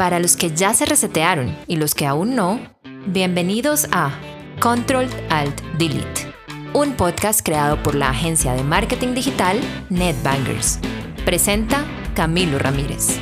Para los que ya se resetearon y los que aún no, bienvenidos a Control Alt Delete, un podcast creado por la agencia de marketing digital NetBangers. Presenta Camilo Ramírez.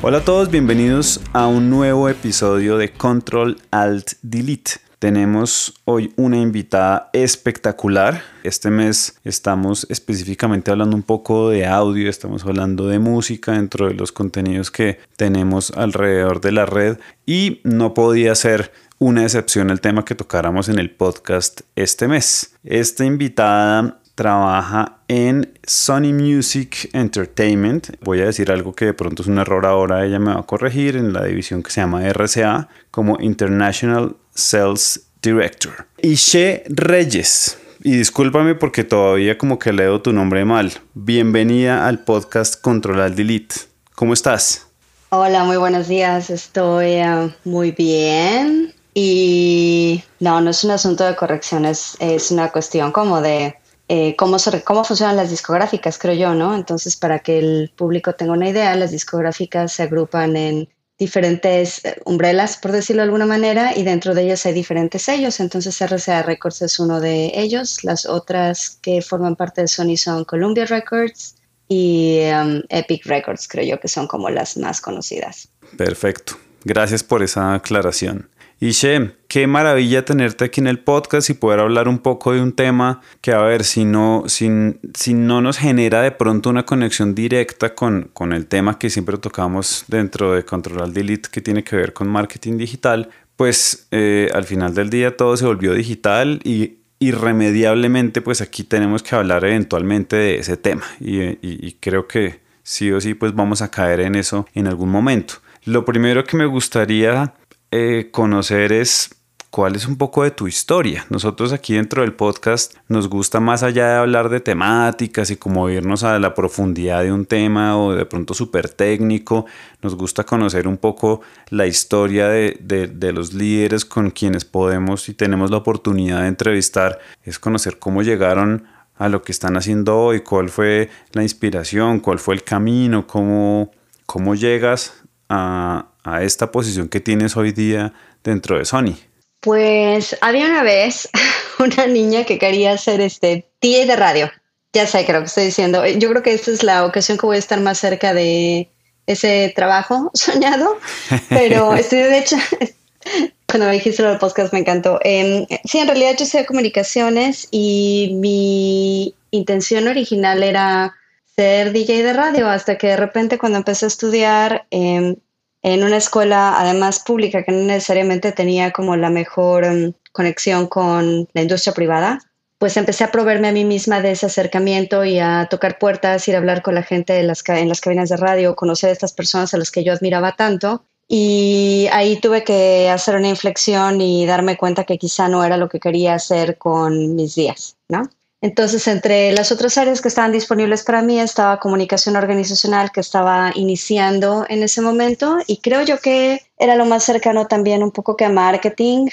Hola a todos, bienvenidos a un nuevo episodio de Control Alt Delete. Tenemos hoy una invitada espectacular. Este mes estamos específicamente hablando un poco de audio, estamos hablando de música dentro de los contenidos que tenemos alrededor de la red y no podía ser una excepción el tema que tocáramos en el podcast este mes. Esta invitada trabaja en Sony Music Entertainment. Voy a decir algo que de pronto es un error ahora, ella me va a corregir en la división que se llama RCA como International Sales Director. Ishe Reyes. Y discúlpame porque todavía como que leo tu nombre mal. Bienvenida al podcast Control Delete. ¿Cómo estás? Hola, muy buenos días. Estoy eh, muy bien. Y no, no es un asunto de corrección, es, una cuestión como de eh, cómo, cómo funcionan las discográficas, creo yo, ¿no? Entonces, para que el público tenga una idea, las discográficas se agrupan en diferentes eh, umbrelas, por decirlo de alguna manera, y dentro de ellas hay diferentes sellos. Entonces RCA Records es uno de ellos. Las otras que forman parte de Sony son Columbia Records y um, Epic Records, creo yo que son como las más conocidas. Perfecto. Gracias por esa aclaración. Y Shem, qué maravilla tenerte aquí en el podcast y poder hablar un poco de un tema que, a ver, si no, si, si no nos genera de pronto una conexión directa con, con el tema que siempre tocamos dentro de Control Delete que tiene que ver con marketing digital, pues eh, al final del día todo se volvió digital y irremediablemente pues aquí tenemos que hablar eventualmente de ese tema y, y creo que sí o sí pues vamos a caer en eso en algún momento. Lo primero que me gustaría eh, conocer es cuál es un poco de tu historia. Nosotros aquí dentro del podcast nos gusta más allá de hablar de temáticas y como irnos a la profundidad de un tema o de pronto súper técnico, nos gusta conocer un poco la historia de, de, los líderes con quienes podemos y tenemos la oportunidad de entrevistar, es conocer cómo llegaron a lo que están haciendo hoy, cuál fue la inspiración, cuál fue el camino, cómo, cómo llegas a, a esta posición que tienes hoy día dentro de Sony? Pues había una vez una niña que quería ser este tía de radio. Ya sé, creo que estoy diciendo. Yo creo que esta es la ocasión que voy a estar más cerca de ese trabajo soñado, pero estoy de hecho, cuando me dijiste lo del podcast me encantó. Em, sí, en realidad yo de comunicaciones y mi intención original era ser DJ de radio hasta que de repente cuando empecé a estudiar eh, en una escuela, además pública, que no necesariamente tenía como la mejor em, conexión con la industria privada, pues empecé a proveerme a mí misma de ese acercamiento y a tocar puertas, ir a hablar con la gente en las, en las cabinas de radio, conocer a estas personas a las que yo admiraba tanto. Y ahí tuve que hacer una inflexión y darme cuenta que quizá no era lo que quería hacer con mis días, ¿no? Entonces, entre las otras áreas que estaban disponibles para mí estaba comunicación organizacional que estaba iniciando en ese momento y creo yo que era lo más cercano también un poco que a marketing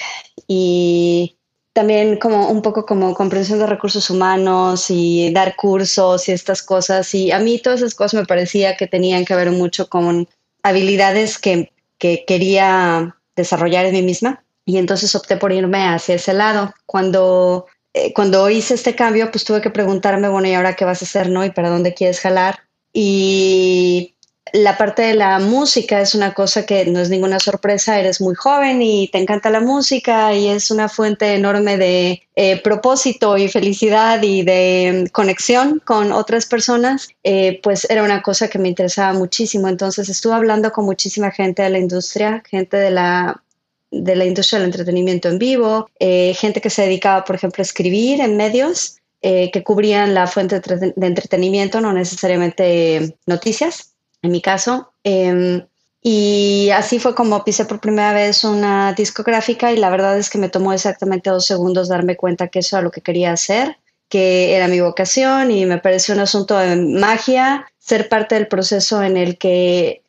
y también como un poco como comprensión de recursos humanos y dar cursos y estas cosas. Y a mí todas esas cosas me parecía que tenían que ver mucho con habilidades que, que quería desarrollar en mí misma. Y entonces opté por irme hacia ese lado. Cuando eh, cuando hice este cambio, pues tuve que preguntarme, bueno, ¿y ahora qué vas a hacer, no? ¿Y para dónde quieres jalar? Y la parte de la música es una cosa que no es ninguna sorpresa, eres muy joven y te encanta la música y es una fuente enorme de eh, propósito y felicidad y de conexión con otras personas, eh, pues era una cosa que me interesaba muchísimo. Entonces estuve hablando con muchísima gente de la industria, gente de la de la industria del entretenimiento en vivo, eh, gente que se dedicaba, por ejemplo, a escribir en medios eh, que cubrían la fuente de, entretenimiento, no necesariamente noticias, en mi caso. Em, y así fue como pisé por primera vez una discográfica y la verdad es que me tomó exactamente dos segundos darme cuenta que eso era lo que quería hacer, que era mi vocación y me pareció un asunto de magia ser parte del proceso en el que eh,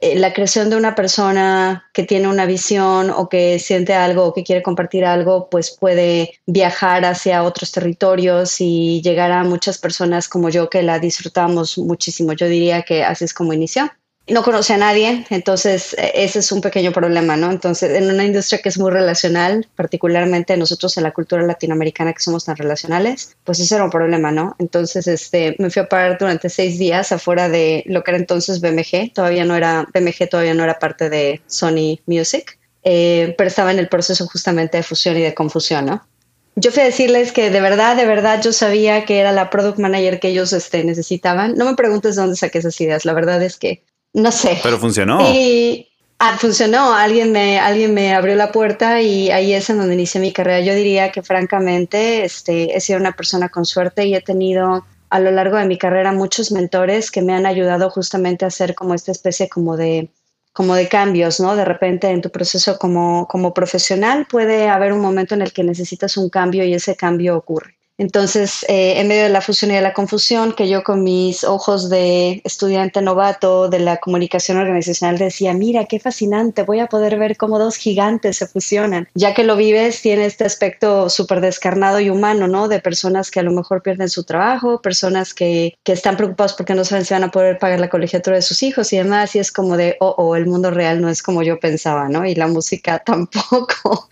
la creación de una persona que tiene una visión o que siente algo o que quiere compartir algo, pues puede viajar hacia otros territorios y llegar a muchas personas como yo que la disfrutamos muchísimo. Yo diría que así es como inició. No conoce a nadie, entonces e, ese es un pequeño problema, ¿no? Entonces, en una industria que es muy relacional, particularmente nosotros en la cultura latinoamericana que somos tan relacionales, pues ese era un problema, ¿no? Entonces, este, me fui a parar durante seis días afuera de lo que era entonces BMG, todavía no era, BMG todavía no era parte de Sony Music, eh, pero estaba en el proceso justamente de fusión y de confusión, ¿no? Yo fui a decirles que de verdad, de verdad yo sabía que era la product manager que ellos este, necesitaban. No me preguntes de dónde saqué esas ideas, la verdad es que no sé. Pero funcionó. Y ah, funcionó. Alguien me, alguien me abrió la puerta y ahí es en donde inicié mi carrera. Yo diría que francamente este, he sido una persona con suerte y he tenido a lo largo de mi carrera muchos mentores que me han ayudado justamente a hacer como esta especie como de como de cambios, ¿no? De repente en tu proceso como, como profesional puede haber un momento en el que necesitas un cambio y ese cambio ocurre. Entonces, eh, en medio de la fusión y de la confusión, que yo con mis ojos de estudiante novato de la comunicación organizacional decía, mira, qué fascinante, voy a poder ver cómo dos gigantes se fusionan. Ya que lo vives, tiene este aspecto súper descarnado y humano, ¿no? De personas que a lo mejor pierden su trabajo, personas que, que están preocupados porque no saben si van a poder pagar la colegiatura de sus hijos y demás. Y es como de, oh, oh, el mundo real no es como yo pensaba, ¿no? Y la música tampoco.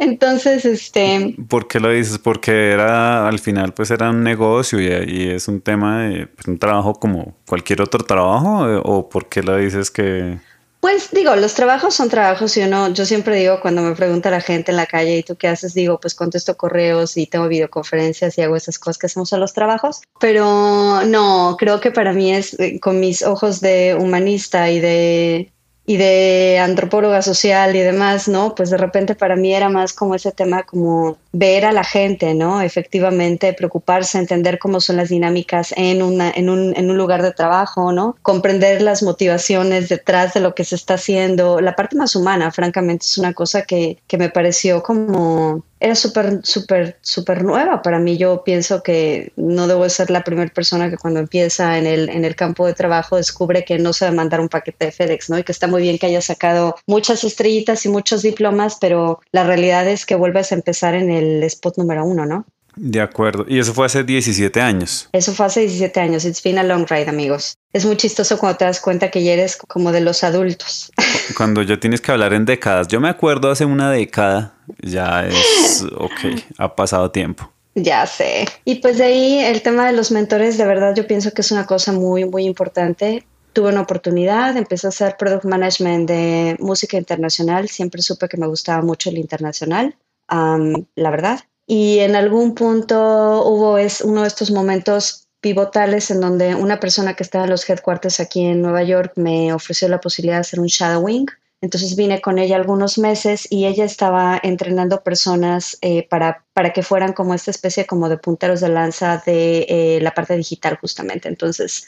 Entonces, este... ¿Por qué lo dices? Porque era al final pues era un negocio y, es un tema de pues, un trabajo como cualquier otro trabajo eh, o por qué lo dices que... Pues digo, los trabajos son trabajos y uno, yo siempre digo cuando me pregunta la gente en la calle, ¿y tú qué haces? Digo, pues contesto correos y tengo videoconferencias y hago esas cosas que hacemos a los trabajos. Pero no, creo que para mí es eh, con mis ojos de humanista y de y de antropóloga social y demás, ¿no? Pues de repente para mí era más como ese tema como ver a la gente, ¿no? Efectivamente, preocuparse, entender cómo son las dinámicas en, una, en, un, en un lugar de trabajo, ¿no? Comprender las motivaciones detrás de lo que se está haciendo. La parte más humana, francamente, es una cosa que, que me pareció como era súper, súper, súper nueva para mí. Yo pienso que no debo ser la primera persona que cuando empieza en el, en el campo de trabajo descubre que no a mandar un paquete de FedEx, ¿no? Y que está muy bien que haya sacado muchas estrellitas y muchos diplomas, pero la realidad es que vuelves a empezar en el spot número uno, ¿no? De acuerdo. Y eso fue hace 17 años. Eso fue hace 17 años. It's been a long ride, amigos. Es muy chistoso cuando te das cuenta que ya eres como de los adultos. Cuando ya tienes que hablar en décadas. Yo me acuerdo hace una década, ya es, ok, ha pasado tiempo. Ya sé. Y pues de ahí el tema de los mentores, de verdad yo pienso que es una cosa muy, muy importante. Tuve una oportunidad, empecé a hacer product management de música internacional. Siempre supe que me gustaba mucho el internacional, la verdad y en algún punto hubo es uno de estos momentos pivotales en donde una persona que estaba en los headquarters aquí en Nueva York me ofreció la posibilidad de hacer un shadowing. Entonces vine con ella algunos meses y ella estaba entrenando personas eh, para, para que fueran como esta especie como de punteros de lanza de eh, la parte digital justamente. Entonces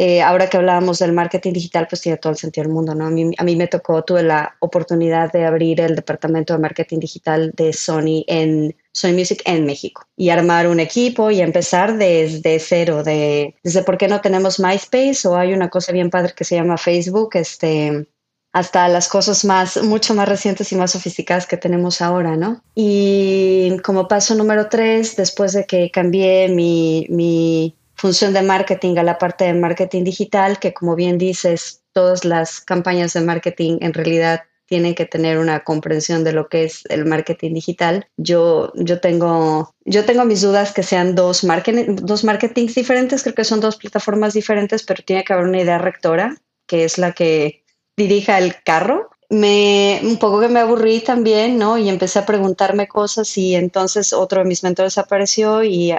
eh, ahora que hablábamos del marketing digital, pues tiene todo el sentido del mundo, ¿no? A mí, a mí me tocó, tuve la oportunidad de abrir el departamento de marketing digital de Sony en Sony Music en México y armar un equipo y empezar desde cero, de, desde por qué no tenemos MySpace o hay una cosa bien padre que se llama Facebook, este, hasta las cosas más, mucho más recientes y más sofisticadas que tenemos ahora, ¿no? Y como paso número tres, después de que cambié mi, mi función de marketing a la parte de marketing digital, que como bien dices, todas las campañas de marketing en realidad tienen que tener una comprensión de lo que es el marketing digital. Yo, yo, tengo, yo tengo mis dudas que sean dos, marketing, dos marketings diferentes, creo que son dos plataformas diferentes, pero tiene que haber una idea rectora, que es la que dirija el carro. Me, un poco que me aburrí también, ¿no? Y empecé a preguntarme cosas y entonces otro de mis mentores apareció y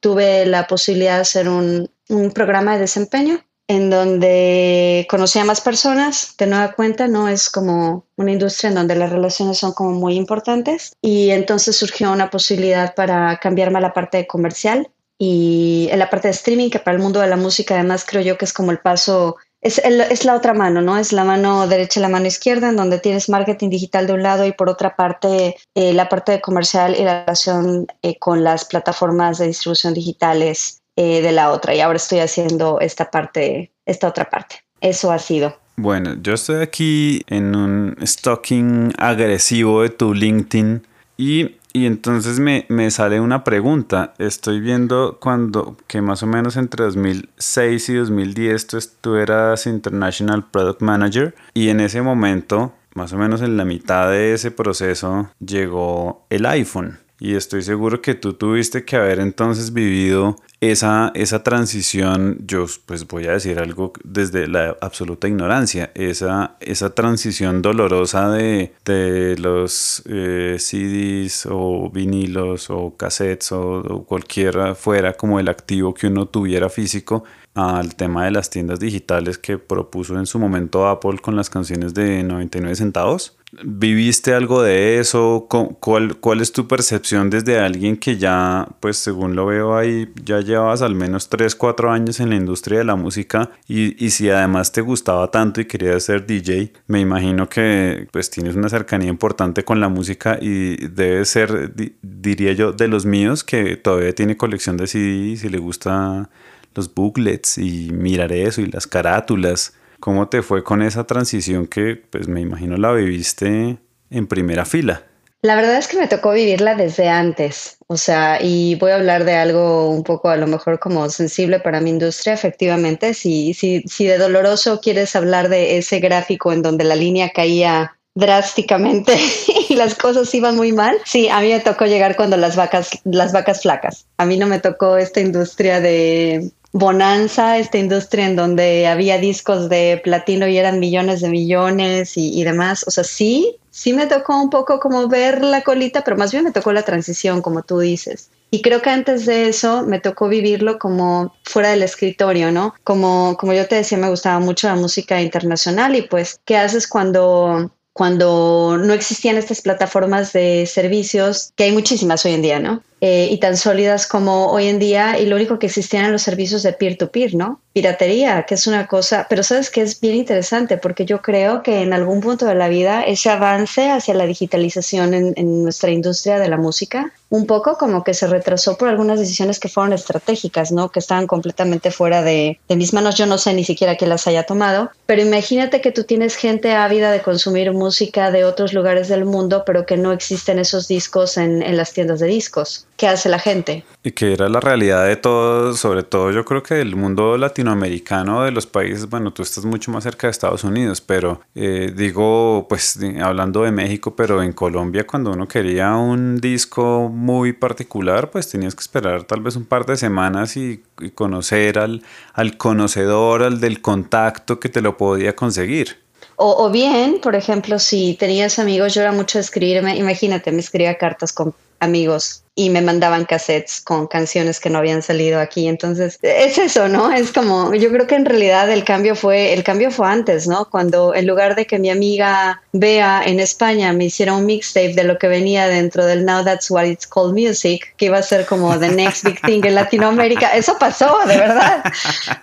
tuve la posibilidad de hacer un, programa de desempeño en donde conocí a más personas, de nueva cuenta, no es como una industria en donde las relaciones son como muy importantes y entonces surgió una posibilidad para cambiarme a la parte de comercial y en la parte de streaming, que para el mundo de la música además creo yo que es como el paso es, es, la otra mano, ¿no? Es la mano derecha y la mano izquierda, en donde tienes marketing digital de un lado y por otra parte eh, la parte de comercial y la relación eh, con las plataformas de distribución digitales eh, de la otra. Y ahora estoy haciendo esta parte, esta otra parte. Eso ha sido. Bueno, yo estoy aquí en un stalking agresivo de tu LinkedIn y Y entonces me, me, sale una pregunta. Estoy viendo cuando que más o menos entre 2006 y 2010 tú, tú eras International Product Manager y en ese momento, más o menos en la mitad de ese proceso, llegó el iPhone. Y estoy seguro que tú tuviste que haber entonces vivido esa, esa transición, yo pues voy a decir algo desde la absoluta ignorancia, esa, esa transición dolorosa de, de los eh, CDs o vinilos o cassettes o, o cualquiera fuera como el activo que uno tuviera físico al tema de las tiendas digitales que propuso en su momento Apple con las canciones de 99 centavos. ¿Viviste algo de eso? ¿Cuál, ¿Cuál es tu percepción desde alguien que ya, pues según lo veo ahí, ya llevas al menos 3, 4 años en la industria de la música y, y si además te gustaba tanto y querías ser DJ, me imagino que pues tienes una cercanía importante con la música y debe ser, diría yo, de los míos que todavía tiene colección de CDs y le gusta los booklets y mirar eso y las carátulas. ¿Cómo te fue con esa transición que pues me imagino la viviste en primera fila? La verdad es que me tocó vivirla desde antes, o sea, y voy a hablar de algo un poco a lo mejor como sensible para mi industria, efectivamente, si, si, si de doloroso quieres hablar de ese gráfico en donde la línea caía drásticamente y las cosas iban muy mal. Sí, a mí me tocó llegar cuando las vacas, las vacas flacas. A mí no me tocó esta industria de bonanza, esta industria en donde había discos de platino y eran millones de millones y, demás. O sea, sí, sí me tocó un poco como ver la colita, pero más bien me tocó la transición, como tú dices. Y creo que antes de eso me tocó vivirlo como fuera del escritorio, ¿no? Como, como yo te decía, me gustaba mucho la música internacional y pues, ¿qué haces cuando cuando no existían estas plataformas de servicios, que hay muchísimas hoy en día, ¿no? Eh, y tan sólidas como hoy en día, y lo único que existían eran los servicios de peer-to-peer, ¿no? Piratería, que es una cosa, pero sabes que es bien interesante porque yo creo que en algún punto de la vida ese avance hacia la digitalización en, nuestra industria de la música, un poco como que se retrasó por algunas decisiones que fueron estratégicas, ¿no? Que estaban completamente fuera de, de mis manos, yo no sé ni siquiera quién las haya tomado, pero imagínate que tú tienes gente ávida de consumir música de otros lugares del mundo, pero que no existen esos discos en, en las tiendas de discos qué hace la gente. Y que era la realidad de todos, sobre todo yo creo que del mundo latinoamericano, de los países, bueno, tú estás mucho más cerca de Estados Unidos, pero eh, digo, pues hablando de México, pero en Colombia cuando uno quería un disco muy particular, pues tenías que esperar tal vez un par de semanas y, conocer al, al conocedor, al del contacto que te lo podía conseguir. O, o, bien, por ejemplo, si tenías amigos, yo era mucho de escribirme, imagínate, me escribía cartas con amigos y me mandaban cassettes con canciones que no habían salido aquí. Entonces, es eso, ¿no? Es como, yo creo que en realidad el cambio fue, el cambio fue antes, ¿no? Cuando en lugar de que mi amiga Bea en España me hiciera un mixtape de lo que venía dentro del Now That's What It's Called Music, que iba a ser como the next big thing en Latinoamérica, eso pasó, de verdad.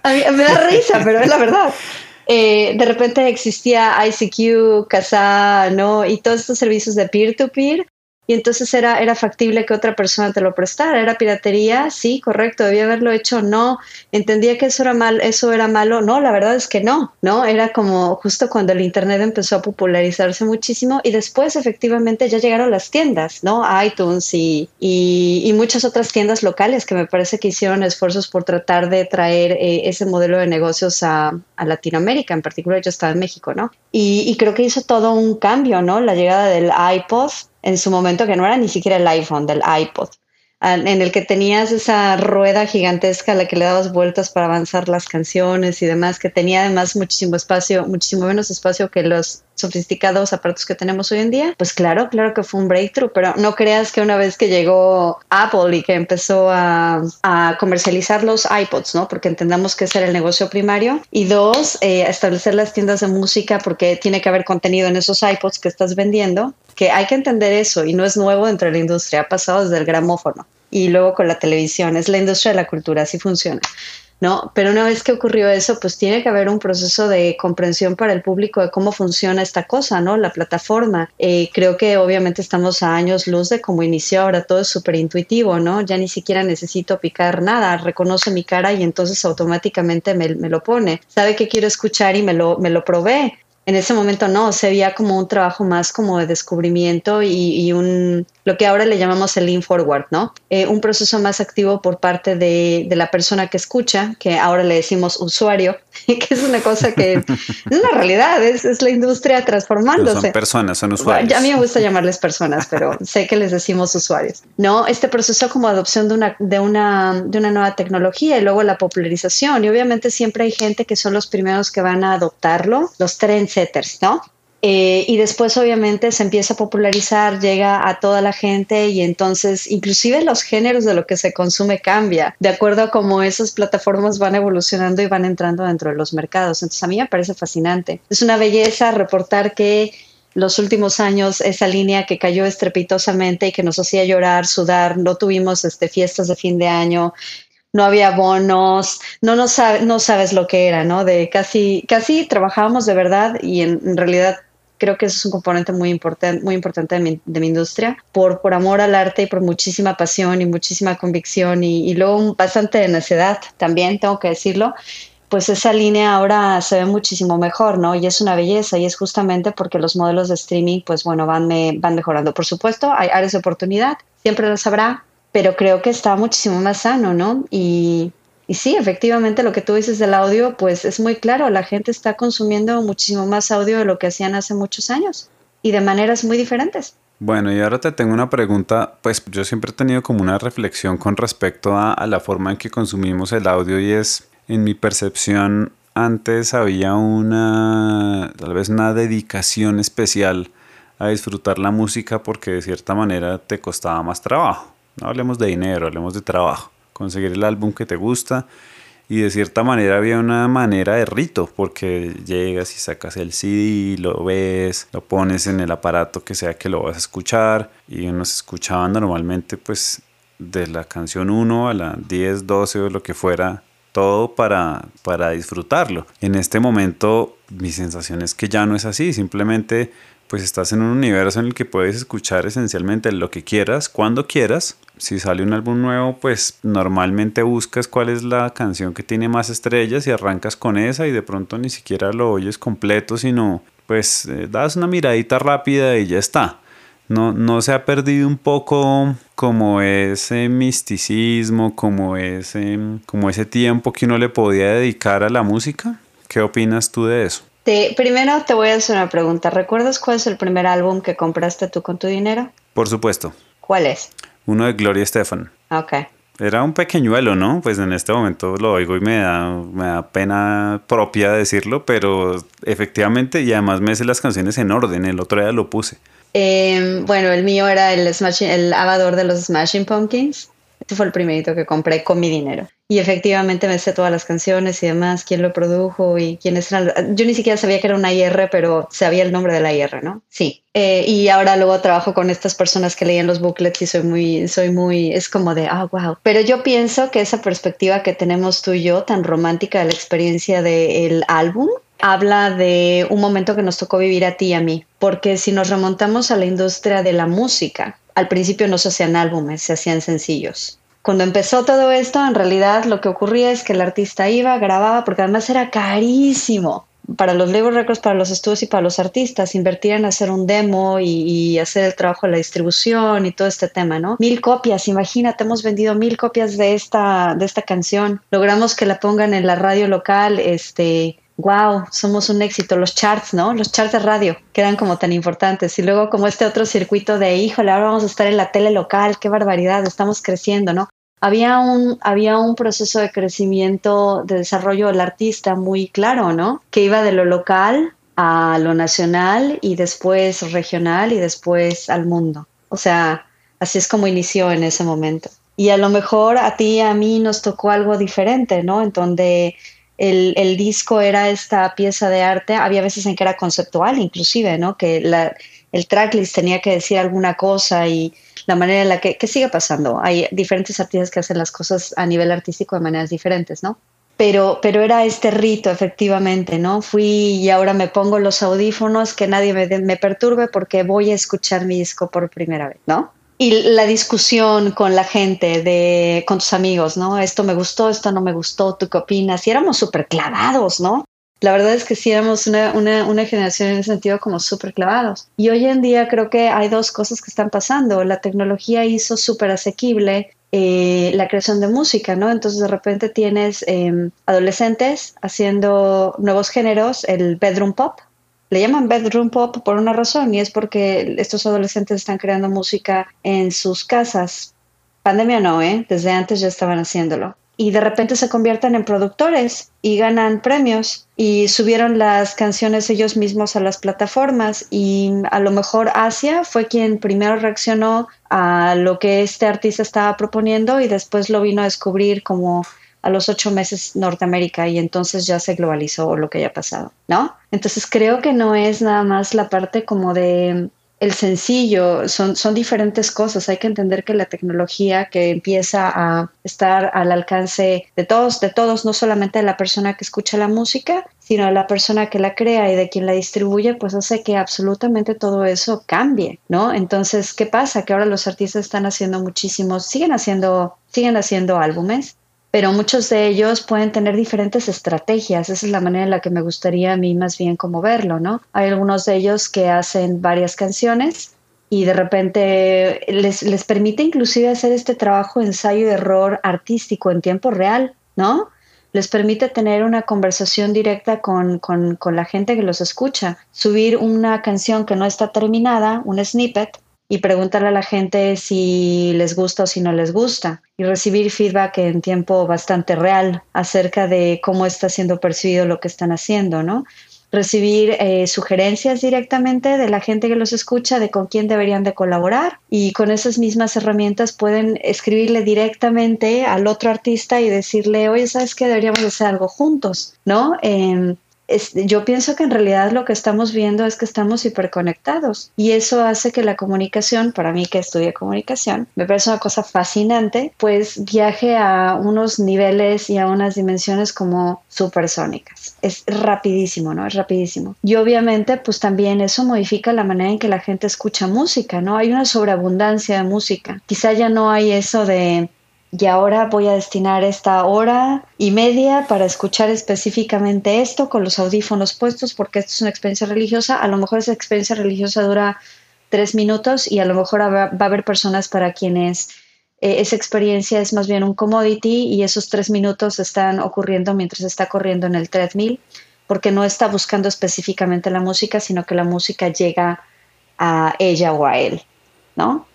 A mí, me da risa, pero es la verdad. Eh, de repente existía ICQ, Casa, ¿no? Y todos estos servicios de peer-to-peer y entonces era, era factible que otra persona te lo prestara. ¿Era piratería? Sí, correcto, debía haberlo hecho. No, entendía que eso era, mal, eso era malo. No, la verdad es que no, ¿no? Era como justo cuando el Internet empezó a popularizarse muchísimo y después efectivamente ya llegaron las tiendas, ¿no? iTunes y, y, muchas otras tiendas locales que me parece que hicieron esfuerzos por tratar de traer eh, ese modelo de negocios a, a, Latinoamérica. En particular yo estaba en México, ¿no? Y, y creo que hizo todo un cambio, ¿no? La llegada del iPod en su momento que no era ni siquiera el iPhone, del iPod, en el que tenías esa rueda gigantesca a la que le dabas vueltas para avanzar las canciones y demás, que tenía además muchísimo espacio, muchísimo menos espacio que los sofisticados aparatos que tenemos hoy en día, pues claro, claro que fue un breakthrough, pero no creas que una vez que llegó Apple y que empezó a, comercializar los iPods, ¿no? Porque entendamos que ese era el negocio primario. Y dos, eh, establecer las tiendas de música porque tiene que haber contenido en esos iPods que estás vendiendo, que hay que entender eso y no es nuevo dentro de la industria, ha pasado desde el gramófono y luego con la televisión, es la industria de la cultura, así funciona. ¿No? Pero una vez que ocurrió eso, pues tiene que haber un proceso de comprensión para el público de cómo funciona esta cosa, ¿no? La plataforma. Eh, creo que obviamente estamos a años luz de cómo inició, ahora todo es súper intuitivo, ¿no? Ya ni siquiera necesito picar nada, reconoce mi cara y entonces automáticamente me, lo pone. Sabe que quiero escuchar y me lo, me lo provee en ese momento no, se veía como un trabajo más como de descubrimiento y, un, lo que ahora le llamamos el lean forward, ¿no? Eh, un proceso más activo por parte de, la persona que escucha, que ahora le decimos usuario, que es una cosa que es una realidad, es, es la industria transformándose. son personas, son usuarios. a mí me gusta llamarles personas, pero sé que les decimos usuarios, ¿no? Este proceso como adopción de una, de una, de una nueva tecnología y luego la popularización, y obviamente siempre hay gente que son los primeros que van a adoptarlo, los trendsetters, ¿no? Eh, y después obviamente se empieza a popularizar, llega a toda la gente y entonces inclusive los géneros de lo que se consume cambia de acuerdo a cómo esas plataformas van evolucionando y van entrando dentro de los mercados. Entonces a mí me parece fascinante. Es una belleza reportar que los últimos años esa línea que cayó estrepitosamente y que nos hacía llorar, sudar, no tuvimos este, fiestas de fin de año, no había bonos, no, no, no sabes lo que era, ¿no? De casi, casi trabajábamos de verdad y en realidad creo que eso es un componente muy importante, muy importante de mi, de mi, industria, por, por amor al arte y por muchísima pasión y muchísima convicción y, y luego bastante de necedad también, tengo que decirlo pues esa línea ahora se ve muchísimo mejor, ¿no? Y es una belleza y es justamente porque los modelos de streaming, pues bueno, van, me, van mejorando. Por supuesto, hay áreas de oportunidad, siempre las habrá, pero creo que está muchísimo más sano, ¿no? Y, y sí, efectivamente lo que tú dices del audio, pues es muy claro, la gente está consumiendo muchísimo más audio de lo que hacían hace muchos años y de maneras muy diferentes. Bueno, y ahora te tengo una pregunta, pues yo siempre he tenido como una reflexión con respecto a, la forma en que consumimos el audio y es, en mi percepción, antes había una, tal vez una dedicación especial a disfrutar la música porque de cierta manera te costaba más trabajo. No hablemos de dinero, hablemos de trabajo conseguir el álbum que te gusta. Y de cierta manera había una manera de rito, porque llegas y sacas el CD, lo ves, lo pones en el aparato que sea que lo vas a escuchar. Y uno se escuchaba normalmente pues de la canción 1 a la 10, 12 o lo que fuera, todo para, para disfrutarlo. En este momento mi sensación es que ya no es así, simplemente pues estás en un universo en el que puedes escuchar esencialmente lo que quieras, cuando quieras. Si sale un álbum nuevo, pues normalmente buscas cuál es la canción que tiene más estrellas y arrancas con esa y de pronto ni siquiera lo oyes completo, sino pues eh, das una miradita rápida y ya está. No, no se ha perdido un poco como ese misticismo, como ese, como ese tiempo que uno le podía dedicar a la música. ¿Qué opinas tú de eso? Primero te voy a hacer una pregunta. ¿Recuerdas cuál es el primer álbum que compraste tú con tu dinero? Por supuesto. ¿Cuál es? Uno de Gloria Estefan. Ok. Era un pequeñuelo, ¿no? Pues en este momento lo oigo y me da, me da pena propia decirlo, pero efectivamente, y además me sé las canciones en orden, el otro día lo puse. Em, bueno, el mío era el, el avador de los Smashing Pumpkins. Este fue el primerito que compré con mi dinero. Y efectivamente me sé todas las canciones y demás, quién lo produjo y quiénes eran. Yo ni siquiera sabía que era una IR, pero sabía el nombre de la IR, ¿no? Sí. Eh, y ahora luego trabajo con estas personas que leían los booklets y soy muy, soy muy, es como de, ah, wow. Pero yo pienso que esa perspectiva que tenemos tú y yo, tan romántica de la experiencia del álbum, habla de un momento que nos tocó vivir a ti y a mí. Porque si nos remontamos a la industria de la música, al principio no se hacían álbumes, se hacían sencillos cuando empezó todo esto, en realidad lo que ocurría es que el artista iba, grababa, porque además era carísimo para los label records, para los estudios y para los artistas, invertir en hacer un demo y, hacer el trabajo de la distribución y todo este tema, ¿no? Mil copias, imagínate, hemos vendido mil copias de esta, de esta canción. Logramos que la pongan en la radio local, este, wow, somos un éxito, los charts, ¿no? Los charts de radio, que eran como tan importantes. Y luego como este otro circuito de, híjole, ahora vamos a estar en la tele local, qué barbaridad, estamos creciendo, ¿no? había un, había un proceso de crecimiento, de desarrollo del artista muy claro, ¿no? Que iba de lo local a lo nacional y después regional y después al mundo. O sea, así es como inició en ese momento. Y a lo mejor a ti y a mí nos tocó algo diferente, ¿no? En donde el, el, disco era esta pieza de arte, había veces en que era conceptual inclusive, ¿no? Que la, el tracklist tenía que decir alguna cosa y la manera en la que, que sigue pasando. Hay diferentes artistas que hacen las cosas a nivel artístico de maneras diferentes, ¿no? Pero, pero era este rito, efectivamente, ¿no? Fui y ahora me pongo los audífonos, que nadie me, me perturbe porque voy a escuchar mi disco por primera vez, ¿no? Y la discusión con la gente, de, con tus amigos, ¿no? Esto me gustó, esto no me gustó, ¿tú qué opinas? Y éramos súper clavados, ¿no? La verdad es que sí éramos una, una, una generación en ese sentido como súper clavados. Y hoy en día creo que hay dos cosas que están pasando. La tecnología hizo súper asequible eh, la creación de música, ¿no? Entonces de repente tienes em, adolescentes haciendo nuevos géneros, el bedroom pop. Le llaman bedroom pop por una razón y es porque estos adolescentes están creando música en sus casas. Pandemia no, ¿eh? Desde antes ya estaban haciéndolo y de repente se convierten en productores y ganan premios y subieron las canciones ellos mismos a las plataformas y a lo mejor Asia fue quien primero reaccionó a lo que este artista estaba proponiendo y después lo vino a descubrir como a los ocho meses Norteamérica y entonces ya se globalizó lo que haya pasado, ¿no? Entonces creo que no es nada más la parte como de el sencillo, son, son diferentes cosas. Hay que entender que la tecnología que empieza a estar al alcance de todos, de todos, no solamente de la persona que escucha la música, sino de la persona que la crea y de quien la distribuye, pues hace que absolutamente todo eso cambie, ¿no? Entonces, ¿qué pasa? Que ahora los artistas están haciendo muchísimos, siguen haciendo, siguen haciendo álbumes, pero muchos de ellos pueden tener diferentes estrategias. Esa es la manera en la que me gustaría a mí más bien como verlo, ¿no? Hay algunos de ellos que hacen varias canciones y de repente les, les permite inclusive hacer este trabajo ensayo y error artístico en tiempo real, ¿no? Les permite tener una conversación directa con, con, con la gente que los escucha, subir una canción que no está terminada, un snippet, y preguntarle a la gente si les gusta o si no les gusta y recibir feedback en tiempo bastante real acerca de cómo está siendo percibido lo que están haciendo, ¿no? Recibir eh, sugerencias directamente de la gente que los escucha de con quién deberían de colaborar y con esas mismas herramientas pueden escribirle directamente al otro artista y decirle, oye, ¿sabes qué? Deberíamos hacer algo juntos, ¿no? Yo pienso que en realidad lo que estamos viendo es que estamos hiperconectados y eso hace que la comunicación, para mí que estudia comunicación, me parece una cosa fascinante, pues viaje a unos niveles y a unas dimensiones como supersónicas. Es rapidísimo, ¿no? Es rapidísimo. Y obviamente, pues también eso modifica la manera en que la gente escucha música, ¿no? Hay una sobreabundancia de música. Quizá ya no hay eso de y ahora voy a destinar esta hora y media para escuchar específicamente esto con los audífonos puestos porque esto es una experiencia religiosa. A lo mejor esa experiencia religiosa dura tres minutos y a lo mejor va a haber personas para quienes eh, esa experiencia es más bien un commodity y esos tres minutos están ocurriendo mientras está corriendo en el treadmill porque no está buscando específicamente la música, sino que la música llega a ella o a él, ¿no?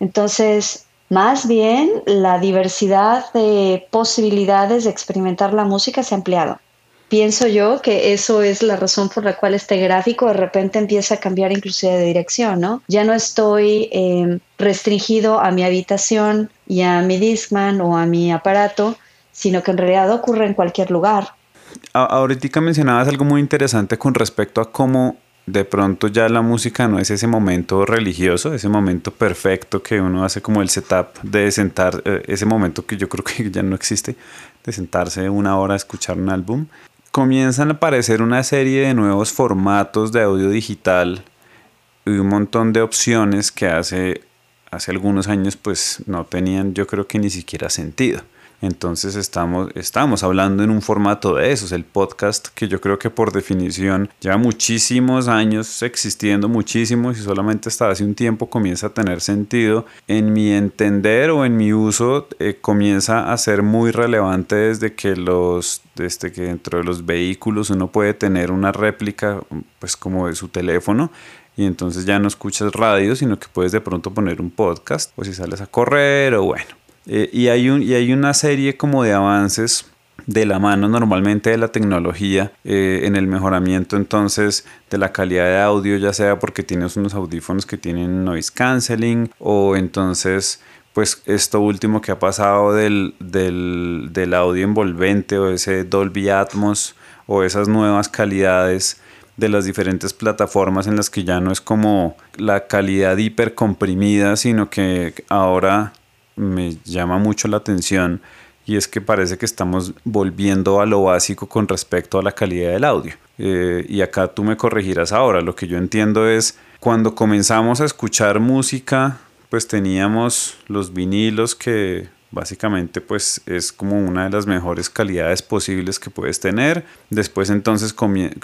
Entonces, más bien, la diversidad de posibilidades de experimentar la música se ha ampliado. Pienso yo que eso es la razón por la cual este gráfico de repente empieza a cambiar inclusive de dirección, ¿no? Ya no estoy em, restringido a mi habitación y a mi Discman o a mi aparato, sino que en realidad ocurre en cualquier lugar. Ahorita mencionabas algo muy interesante con respecto a cómo de pronto ya la música no es ese momento religioso, ese momento perfecto que uno hace como el setup de sentar, eh, ese momento que yo creo que ya no existe, de sentarse una hora a escuchar un álbum. Comienzan a aparecer una serie de nuevos formatos de audio digital y un montón de opciones que hace, hace algunos años pues no tenían yo creo que ni siquiera sentido. Entonces estamos, estamos hablando en un formato de esos, el podcast que yo creo que por definición lleva muchísimos años existiendo, muchísimos y solamente hasta hace un tiempo comienza a tener sentido. En mi entender o en mi uso eh, comienza a ser muy relevante desde que los desde que dentro de los vehículos uno puede tener una réplica pues como de su teléfono y entonces ya no escuchas radio, sino que puedes de pronto poner un podcast o si sales a correr o bueno, eh, y, hay un, y hay una serie como de avances de la mano normalmente de la tecnología eh, en el mejoramiento entonces de la calidad de audio, ya sea porque tienes unos audífonos que tienen noise cancelling o entonces pues esto último que ha pasado del, del, del audio envolvente o ese Dolby Atmos o esas nuevas calidades de las diferentes plataformas en las que ya no es como la calidad hiper comprimida, sino que ahora me llama mucho la atención y es que parece que estamos volviendo a lo básico con respecto a la calidad del audio. Eh, y acá tú me corregirás ahora, lo que yo entiendo es cuando comenzamos a escuchar música, pues teníamos los vinilos que Básicamente pues es como una de las mejores calidades posibles que puedes tener. Después entonces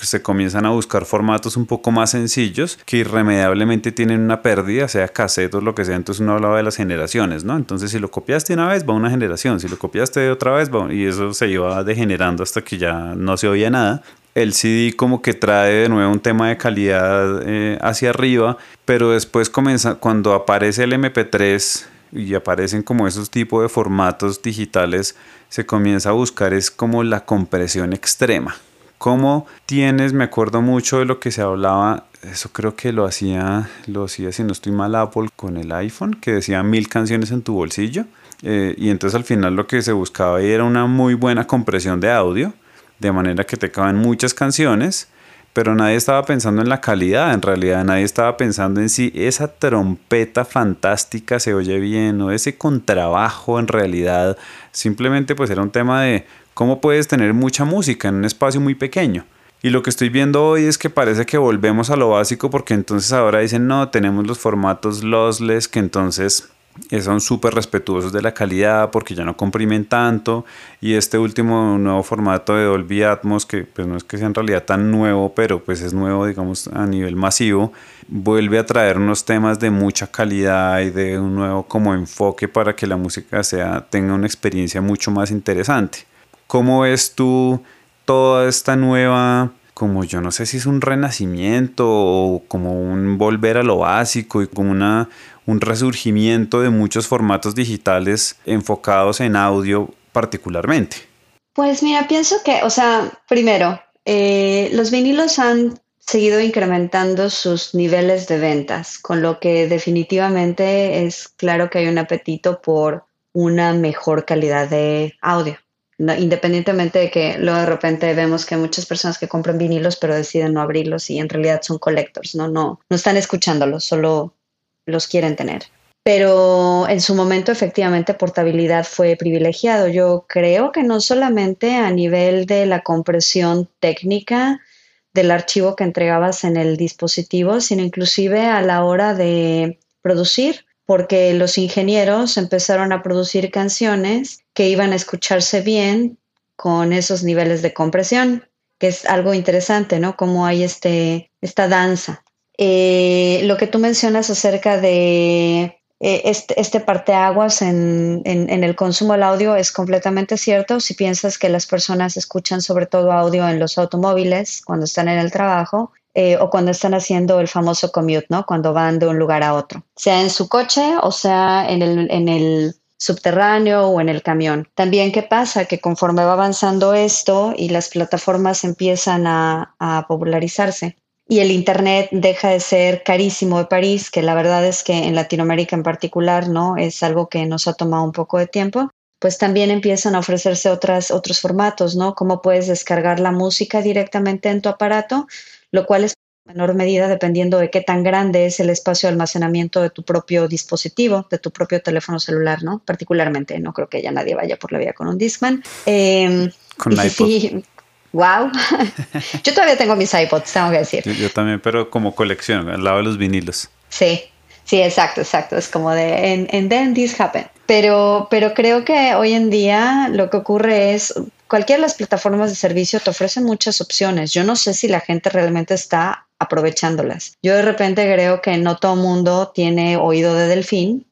se comienzan a buscar formatos un poco más sencillos que irremediablemente tienen una pérdida, sea cassette o lo que sea. Entonces uno hablaba de las generaciones, ¿no? Entonces si lo copiaste una vez va una generación, si lo copiaste otra vez va y eso se iba degenerando hasta que ya no se oía nada el CD como que trae de nuevo un tema de calidad eh, hacia arriba, pero después comienza, cuando aparece el MP3 y aparecen como esos tipos de formatos digitales, se comienza a buscar es como la compresión extrema. Como tienes, me acuerdo mucho de lo que se hablaba, eso creo que lo hacía, lo hacía si no estoy mal Apple con el iPhone, que decía mil canciones en tu bolsillo. Eh, y entonces al final lo que se buscaba era una muy buena compresión de audio, de manera que te caben muchas canciones pero nadie estaba pensando en la calidad, en realidad nadie estaba pensando en si esa trompeta fantástica se oye bien o ese contrabajo en realidad, simplemente pues era un tema de cómo puedes tener mucha música en un espacio muy pequeño. Y lo que estoy viendo hoy es que parece que volvemos a lo básico porque entonces ahora dicen no, tenemos los formatos lossless que entonces son súper respetuosos de la calidad porque ya no comprimen tanto. Y este último nuevo formato de Dolby Atmos que pues no es que sea en realidad tan nuevo pero pues es nuevo digamos a nivel masivo vuelve a traer unos temas de mucha calidad y de un nuevo como enfoque para que la música sea tenga una experiencia mucho más interesante. ¿cómo ves tú toda esta nueva como yo no sé si es un renacimiento o como un volver a lo básico y como una, un resurgimiento de muchos formatos digitales enfocados en audio particularmente. Pues mira, pienso que, o sea, primero, eh, los vinilos han seguido incrementando sus niveles de ventas, con lo que definitivamente es claro que hay un apetito por una mejor calidad de audio independientemente de que luego de repente vemos que muchas personas que compran vinilos pero deciden no abrirlos y en realidad son collectors, ¿no? No, no están escuchándolos, solo los quieren tener. Pero en su momento efectivamente portabilidad fue privilegiado. Yo creo que no solamente a nivel de la compresión técnica del archivo que entregabas en el dispositivo, sino inclusive a la hora de producir porque los ingenieros empezaron a producir canciones que iban a escucharse bien con esos niveles de compresión, que es algo interesante, ¿no? Como hay este, esta danza. Eh, lo que tú mencionas acerca de eh, este, este, parteaguas en, en, el consumo del audio es completamente cierto. Si piensas que las personas escuchan sobre todo audio en los automóviles cuando están en el trabajo, eh, o cuando están haciendo el famoso commute, ¿no? Cuando van de un lugar a otro, sea en su coche o sea en el, subterráneo o en el camión. También, ¿qué pasa? Que conforme va avanzando esto y las plataformas empiezan a popularizarse, y el Internet deja de ser carísimo de París, que la verdad es que en Latinoamérica en particular, ¿no? Es algo que nos ha tomado un poco de tiempo, pues también empiezan a ofrecerse otras, otros formatos, ¿no? Cómo puedes descargar la música directamente en tu aparato lo cual es en menor medida dependiendo de qué tan grande es el espacio de almacenamiento de tu propio dispositivo, de tu propio teléfono celular, ¿no? Particularmente, no creo que ya nadie vaya por la vía con un Discman. Eh, con iPod. Wow. yo todavía tengo mis iPods, tengo que decir. Yo, también, pero como colección, al lado de los vinilos. Sí, sí, exacto, exacto. Es como de, and, then this happened. Pero, pero creo que hoy en día lo que ocurre es, cualquiera de las plataformas de servicio te ofrecen muchas opciones. Yo no sé si la gente realmente está aprovechándolas. Yo de repente creo que no todo mundo tiene oído de delfín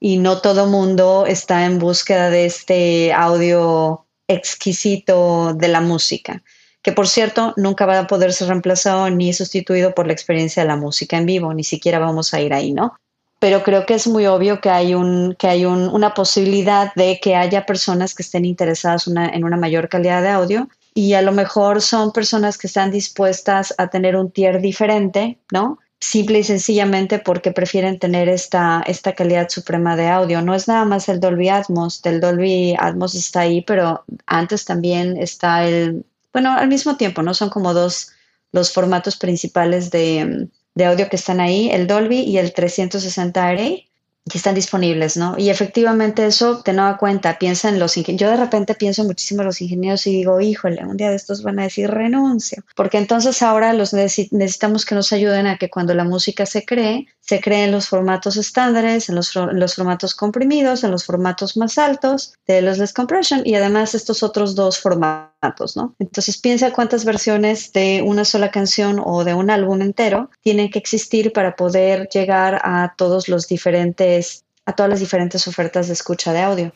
y no todo mundo está en búsqueda de este audio exquisito de la música, que por cierto nunca va a poder ser reemplazado ni sustituido por la experiencia de la música en vivo, ni siquiera vamos a ir ahí, ¿no? pero creo que es muy obvio que hay, un, que hay una posibilidad de que haya personas que estén interesadas en una mayor calidad de audio y a lo mejor son personas que están dispuestas a tener un tier diferente, ¿no? Simple y sencillamente porque prefieren tener esta, esta calidad suprema de audio. No es nada más el Dolby Atmos, el Dolby Atmos está ahí, pero antes también está el, bueno, al mismo tiempo, ¿no? Son como dos los formatos principales de, de audio que están ahí, el Dolby y el 360 Array. Y están disponibles, ¿no? Y efectivamente eso te da cuenta, piensa en los ingenieros. Yo de repente pienso muchísimo en los ingenieros y digo, híjole, un día de estos van a decir renuncio, porque entonces ahora los necesitamos que nos ayuden a que cuando la música se cree, se cree en los formatos estándares, en los, en los formatos comprimidos, en los formatos más altos de los less compression y además estos otros dos formatos, ¿no? Entonces piensa cuántas versiones de una sola canción o de un álbum entero tienen que existir para poder llegar a todos los diferentes, a todas las diferentes ofertas de escucha de audio.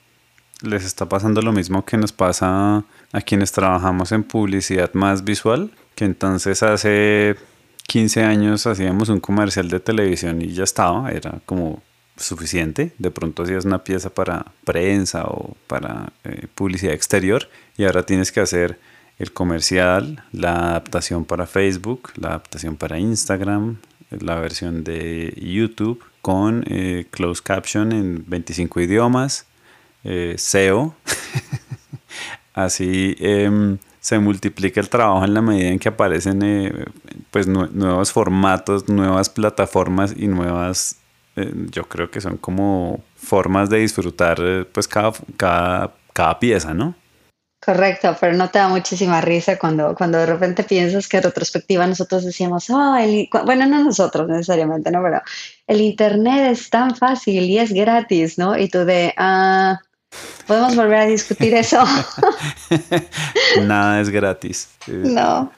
¿Les está pasando lo mismo que nos pasa a quienes trabajamos en publicidad más visual? Que entonces hace 15 años hacíamos un comercial de televisión y ya estaba, era como suficiente. De pronto hacías una pieza para prensa o para eh, publicidad exterior y ahora tienes que hacer el comercial, la adaptación para Facebook, la adaptación para Instagram, la versión de YouTube con eh, closed caption en 25 idiomas, eh, SEO. Así em, se multiplica el trabajo en la medida en que aparecen eh, pues nuevos formatos, nuevas plataformas y nuevas, yo creo que son como formas de disfrutar pues cada, cada, cada pieza, ¿no? Correcto, pero no te da muchísima risa cuando, cuando de repente piensas que retrospectiva nosotros decíamos, oh, bueno, no nosotros necesariamente, ¿no? Pero el Internet es tan fácil y es gratis, ¿no? Y tú de, ah, podemos volver a discutir eso. Nada es gratis. No.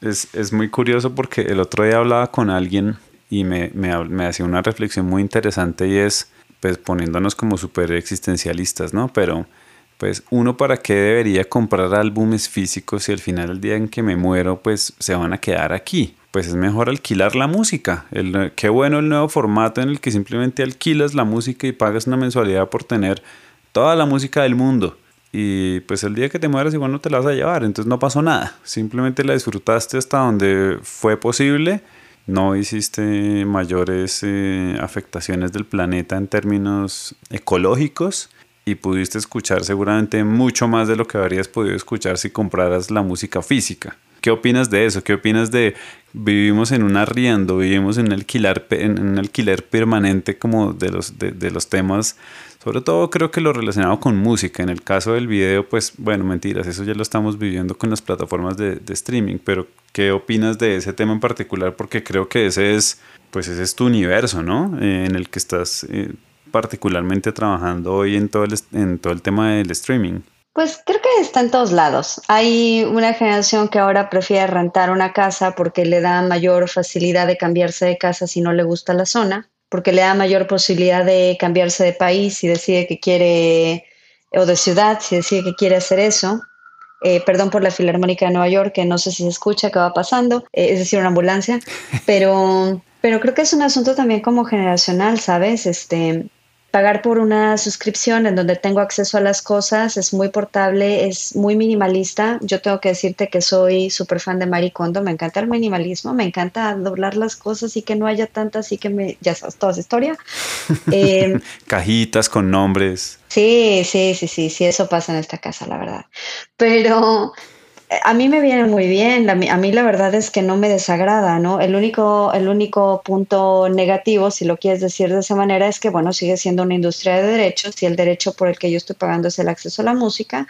Es, es, muy curioso porque el otro día hablaba con alguien y me, me, me hacía una reflexión muy interesante y es, pues poniéndonos como súper existencialistas, ¿no? Pero pues uno para qué debería comprar álbumes físicos si al final del día en que me muero pues se van a quedar aquí. Pues es mejor alquilar la música. El, qué bueno el nuevo formato en el que simplemente alquilas la música y pagas una mensualidad por tener toda la música del mundo. Y pues el día que te mueras igual no te la vas a llevar, entonces no pasó nada. Simplemente la disfrutaste hasta donde fue posible. No hiciste mayores eh, afectaciones del planeta en términos ecológicos y pudiste escuchar seguramente mucho más de lo que habrías podido escuchar si compraras la música física. ¿Qué opinas de eso? ¿Qué opinas de vivimos en un arriendo, vivimos en un alquiler, en un alquiler permanente como de los, de, los temas? Sobre todo creo que lo relacionado con música. En el caso del video, pues bueno, mentiras, eso ya lo estamos viviendo con las plataformas de, streaming, pero ¿qué opinas de ese tema en particular? Porque creo que ese es, pues ese es tu universo, ¿no? Eh, en el que estás eh, particularmente trabajando hoy en todo el, en todo el tema del streaming? Pues creo que está en todos lados. Hay una generación que ahora prefiere rentar una casa porque le da mayor facilidad de cambiarse de casa si no le gusta la zona, porque le da mayor posibilidad de cambiarse de país si decide que quiere, o de ciudad si decide que quiere hacer eso. Eh, perdón por la Filarmónica de Nueva York, que no sé si se escucha, qué va pasando, eh, es decir, una ambulancia, pero, pero creo que es un asunto también como generacional, ¿sabes? Este, pagar por una suscripción en donde tengo acceso a las cosas, es muy portable, es muy minimalista. Yo tengo que decirte que soy súper fan de Marie Kondo, me encanta el minimalismo, me encanta doblar las cosas y que no haya tantas y que me, ya sabes, toda esa historia. Em, Cajitas con nombres. Sí, sí, sí, sí, sí, eso pasa en esta casa, la verdad. Pero a mí me viene muy bien, a mí, la verdad es que no me desagrada, ¿no? El único, el único punto negativo, si lo quieres decir de esa manera, es que, bueno, sigue siendo una industria de derechos y el derecho por el que yo estoy pagando es el acceso a la música,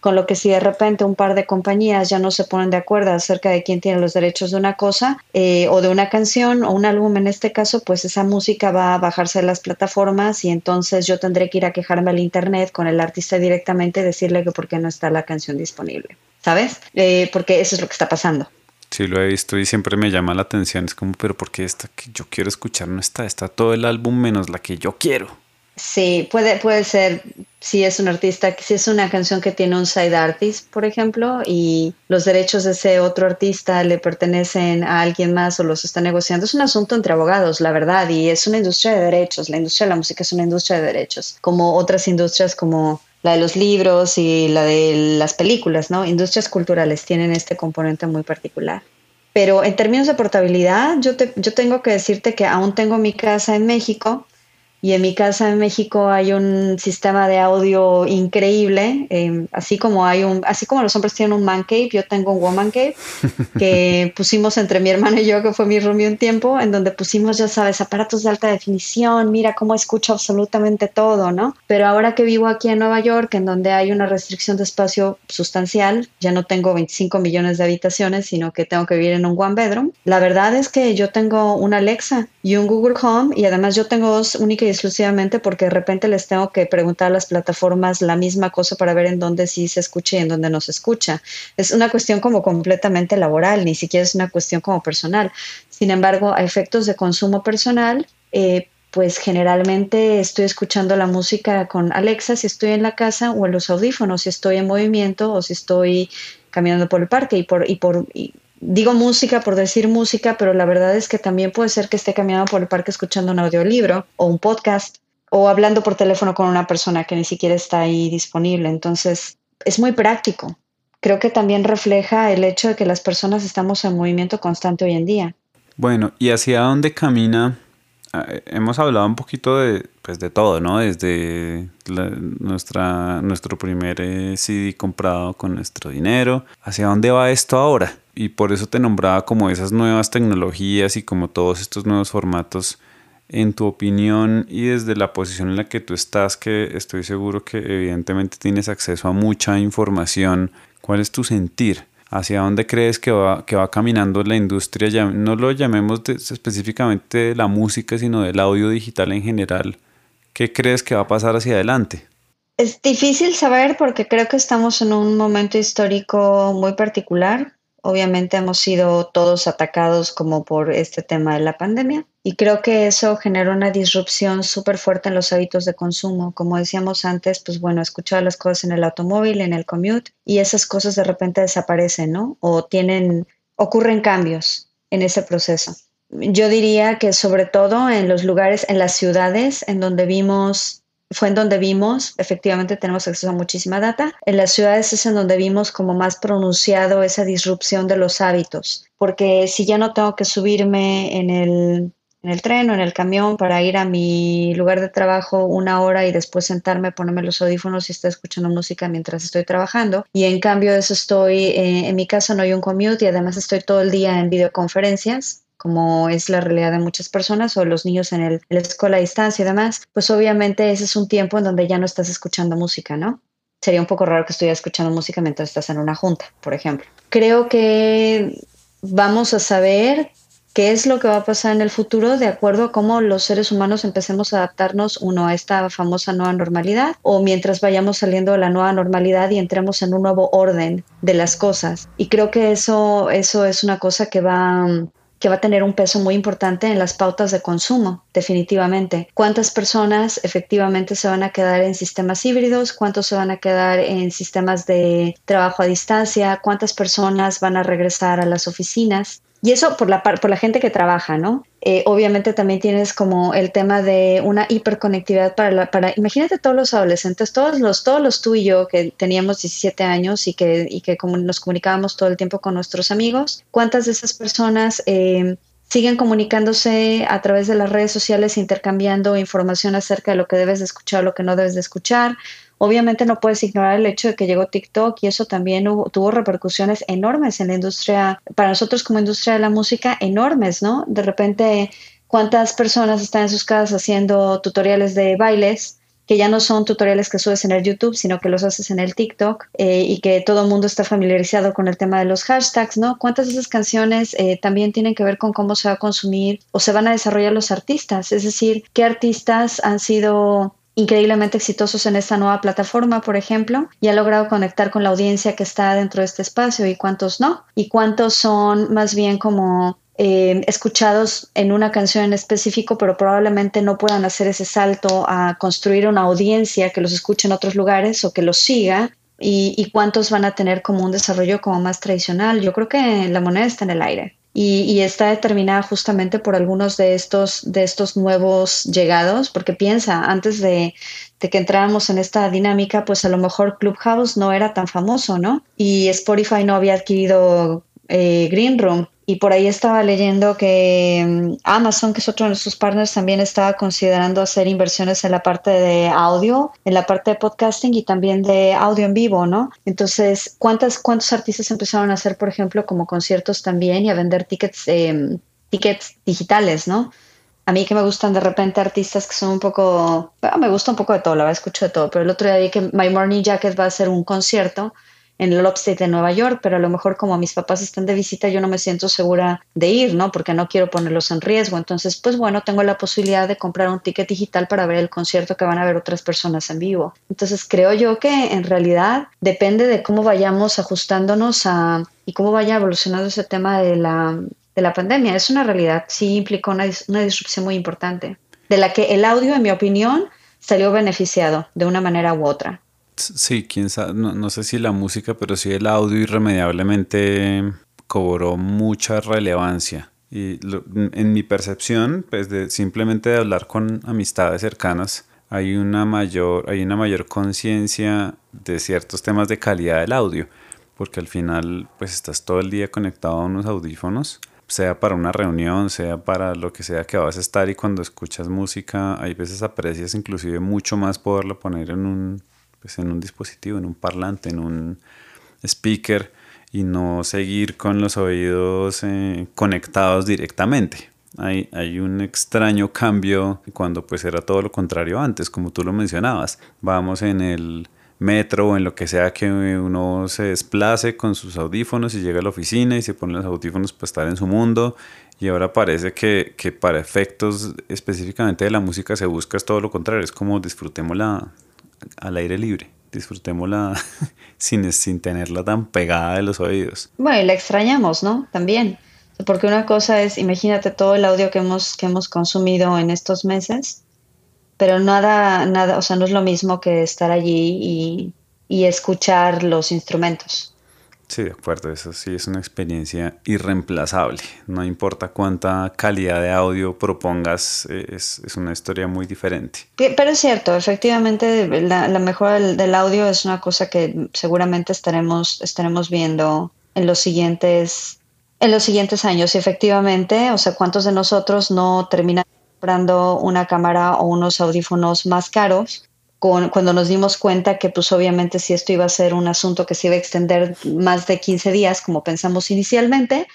con lo que si de repente un par de compañías ya no se ponen de acuerdo acerca de quién tiene los derechos de una cosa eh, o de una canción o un álbum en este caso, pues esa música va a bajarse de las plataformas y entonces yo tendré que ir a quejarme al internet con el artista directamente y decirle que por qué no está la canción disponible. ¿Sabes? Eh, porque eso es lo que está pasando. Sí, lo he visto y siempre me llama la atención. Es como, pero ¿por qué esta que yo quiero escuchar no está? Está todo el álbum menos la que yo quiero. Sí, puede, puede ser si es un artista, si es una canción que tiene un side artist, por ejemplo, y los derechos de ese otro artista le pertenecen a alguien más o los está negociando. Es un asunto entre abogados, la verdad, y es una industria de derechos. La industria de la música es una industria de derechos, como otras industrias como la de los libros y la de las películas, ¿no? Industrias culturales tienen este componente muy particular. Pero en términos de portabilidad, yo, yo tengo que decirte que aún tengo mi casa en México, y en mi casa en México hay un sistema de audio increíble, em, así como hay un, así como los hombres tienen un man cave, yo tengo un woman cave que pusimos entre mi hermano y yo, que fue mi roomie un tiempo, en donde pusimos, ya sabes, aparatos de alta definición, mira cómo escucho absolutamente todo, ¿no? Pero ahora que vivo aquí en Nueva York, en donde hay una restricción de espacio sustancial, ya no tengo 25 millones de habitaciones, sino que tengo que vivir en un one bedroom. La verdad es que yo tengo una Alexa y un Google Home y además yo tengo dos únicas exclusivamente porque de repente les tengo que preguntar a las plataformas la misma cosa para ver en dónde sí se escucha y en dónde no se escucha. Es una cuestión como completamente laboral, ni siquiera es una cuestión como personal. Sin embargo, a efectos de consumo personal, eh, pues generalmente estoy escuchando la música con Alexa si estoy en la casa o en los audífonos, si estoy en movimiento o si estoy caminando por el parque y por, y por digo música por decir música, pero la verdad es que también puede ser que esté caminando por el parque escuchando un audiolibro o un podcast o hablando por teléfono con una persona que ni siquiera está ahí disponible. Entonces, es muy práctico. Creo que también refleja el hecho de que las personas estamos en movimiento constante hoy en día. Bueno, ¿y hacia dónde camina Ah, hemos hablado un poquito de, pues de todo, ¿no? Desde nuestra, nuestro primer eh, CD comprado con nuestro dinero, hacia dónde va esto ahora. Y por eso te nombraba como esas nuevas tecnologías y como todos estos nuevos formatos. En tu opinión y desde la posición en la que tú estás, que estoy seguro que evidentemente tienes acceso a mucha información, ¿cuál es tu sentir? hacia dónde crees que va, que va caminando la industria, no lo llamemos específicamente de la música, sino del audio digital en general. ¿Qué crees que va a pasar hacia adelante? Es difícil saber porque creo que estamos en un momento histórico muy particular. Obviamente hemos sido todos atacados como por este tema de la pandemia y creo que eso genera una disrupción súper fuerte en los hábitos de consumo. Como decíamos antes, pues bueno, escuchar las cosas en el automóvil, en el commute y esas cosas de repente desaparecen, ¿no? O tienen, ocurren cambios en ese proceso. Yo diría que sobre todo en los lugares, en las ciudades en donde vimos fue en donde vimos, efectivamente tenemos acceso a muchísima data, en las ciudades es en donde vimos como más pronunciado esa disrupción de los hábitos, porque si ya no tengo que subirme en el, en el tren o en el camión para ir a mi lugar de trabajo una hora y después sentarme, ponerme los audífonos y estar escuchando música mientras estoy trabajando. Y en cambio eso estoy, eh, en mi casa no hay un commute y además estoy todo el día en videoconferencias como es la realidad de muchas personas o los niños en, el, la escuela a distancia y demás, pues obviamente ese es un tiempo en donde ya no estás escuchando música, ¿no? Sería un poco raro que estuvieras escuchando música mientras estás en una junta, por ejemplo. Creo que vamos a saber qué es lo que va a pasar en el futuro de acuerdo a cómo los seres humanos empecemos a adaptarnos uno a esta famosa nueva normalidad o mientras vayamos saliendo de la nueva normalidad y entremos en un nuevo orden de las cosas. Y creo que eso, eso es una cosa que va que va a tener un peso muy importante en las pautas de consumo, definitivamente. ¿Cuántas personas efectivamente se van a quedar en sistemas híbridos? ¿Cuántos se van a quedar en sistemas de trabajo a distancia? ¿Cuántas personas van a regresar a las oficinas? Y eso por la, por la gente que trabaja, ¿no? Eh, obviamente también tienes como el tema de una hiperconectividad para, la, para, imagínate todos los adolescentes, todos los, todos los tú y yo que teníamos 17 años y que, y que como nos comunicábamos todo el tiempo con nuestros amigos, ¿cuántas de esas personas eh, siguen comunicándose a través de las redes sociales, intercambiando información acerca de lo que debes de escuchar, lo que no debes de escuchar? Obviamente no puedes ignorar el hecho de que llegó TikTok y eso también tuvo repercusiones enormes en la industria, para nosotros como industria de la música, enormes, ¿no? De repente, ¿cuántas personas están en sus casas haciendo tutoriales de bailes? que ya no son tutoriales que subes en el YouTube, sino que los haces en el TikTok eh, y que todo el mundo está familiarizado con el tema de los hashtags, ¿no? ¿Cuántas de esas canciones eh, también tienen que ver con cómo se va a consumir o se van a desarrollar los artistas? Es decir, ¿qué artistas han sido increíblemente exitosos en esta nueva plataforma, por ejemplo, y ha logrado conectar con la audiencia que está dentro de este espacio y cuántos no, y cuántos son más bien como eh, escuchados en una canción en específico, pero probablemente no puedan hacer ese salto a construir una audiencia que los escuche en otros lugares o que los siga. Y, y cuántos van a tener como un desarrollo como más tradicional. Yo creo que la moneda está en el aire y, está determinada justamente por algunos de estos, de estos nuevos llegados, porque piensa, antes de, que entráramos en esta dinámica, pues a lo mejor Clubhouse no era tan famoso, ¿no? Y Spotify no había adquirido eh, Green Room y por ahí estaba leyendo que mm, Amazon, que es otro de nuestros partners, también estaba considerando hacer inversiones en la parte de audio, en la parte de podcasting y también de audio en vivo, ¿no? Entonces, ¿cuántas, ¿cuántos artistas empezaron a hacer, por ejemplo, como conciertos también y a vender tickets, eh, tickets digitales, ¿no? A mí que me gustan de repente artistas que son un poco, bueno, me gusta un poco de todo, la verdad escucho de todo, pero el otro día vi que My Morning Jacket va a hacer un concierto en el Upstate de Nueva York, pero a lo mejor como mis papás están de visita, yo no me siento segura de ir, ¿no? Porque no quiero ponerlos en riesgo. Entonces, pues bueno, tengo la posibilidad de comprar un ticket digital para ver el concierto que van a ver otras personas en vivo. Entonces, creo yo que en realidad depende de cómo vayamos ajustándonos a y cómo vaya evolucionando ese tema de la, de la pandemia. Es una realidad, sí implicó una, una disrupción muy importante, de la que el audio, en mi opinión, salió beneficiado de una manera u otra. Sí, quién sabe, no, sé si la música, pero sí el audio irremediablemente cobró mucha relevancia. Y en mi percepción, pues de simplemente de hablar con amistades cercanas, hay una mayor, mayor conciencia de ciertos temas de calidad del audio, porque al final, pues estás todo el día conectado a unos audífonos, sea para una reunión, sea para lo que sea que vas a estar y cuando escuchas música, hay veces aprecias inclusive mucho más poderlo poner en un pues, en un dispositivo, en un parlante, en un speaker y no seguir con los oídos eh, conectados directamente. Hay, hay, un extraño cambio cuando pues era todo lo contrario antes, como tú lo mencionabas. Vamos en el metro o en lo que sea que uno se desplace con sus audífonos y llega a la oficina y se pone los audífonos para estar en su mundo y ahora parece que, que para efectos específicamente de la música se busca es todo lo contrario, es como disfrutémosla al aire libre. Disfrutémosla sin, sin tenerla tan pegada de los oídos. Bueno, y la extrañamos, ¿no? También. Porque una cosa es, imagínate todo el audio que hemos, que hemos consumido en estos meses, pero nada, nada, o sea, no es lo mismo que estar allí y, y escuchar los instrumentos. Sí, de acuerdo, eso sí es una experiencia irreemplazable. No importa cuánta calidad de audio propongas, eh, es, es una historia muy diferente. Pero es cierto, efectivamente la, la mejora del, audio es una cosa que seguramente estaremos, estaremos viendo en los siguientes, en los siguientes años. Y efectivamente, o sea, ¿cuántos de nosotros no terminan comprando una cámara o unos audífonos más caros cuando nos dimos cuenta que pues obviamente si esto iba a ser un asunto que se iba a extender más de 15 días como pensamos inicialmente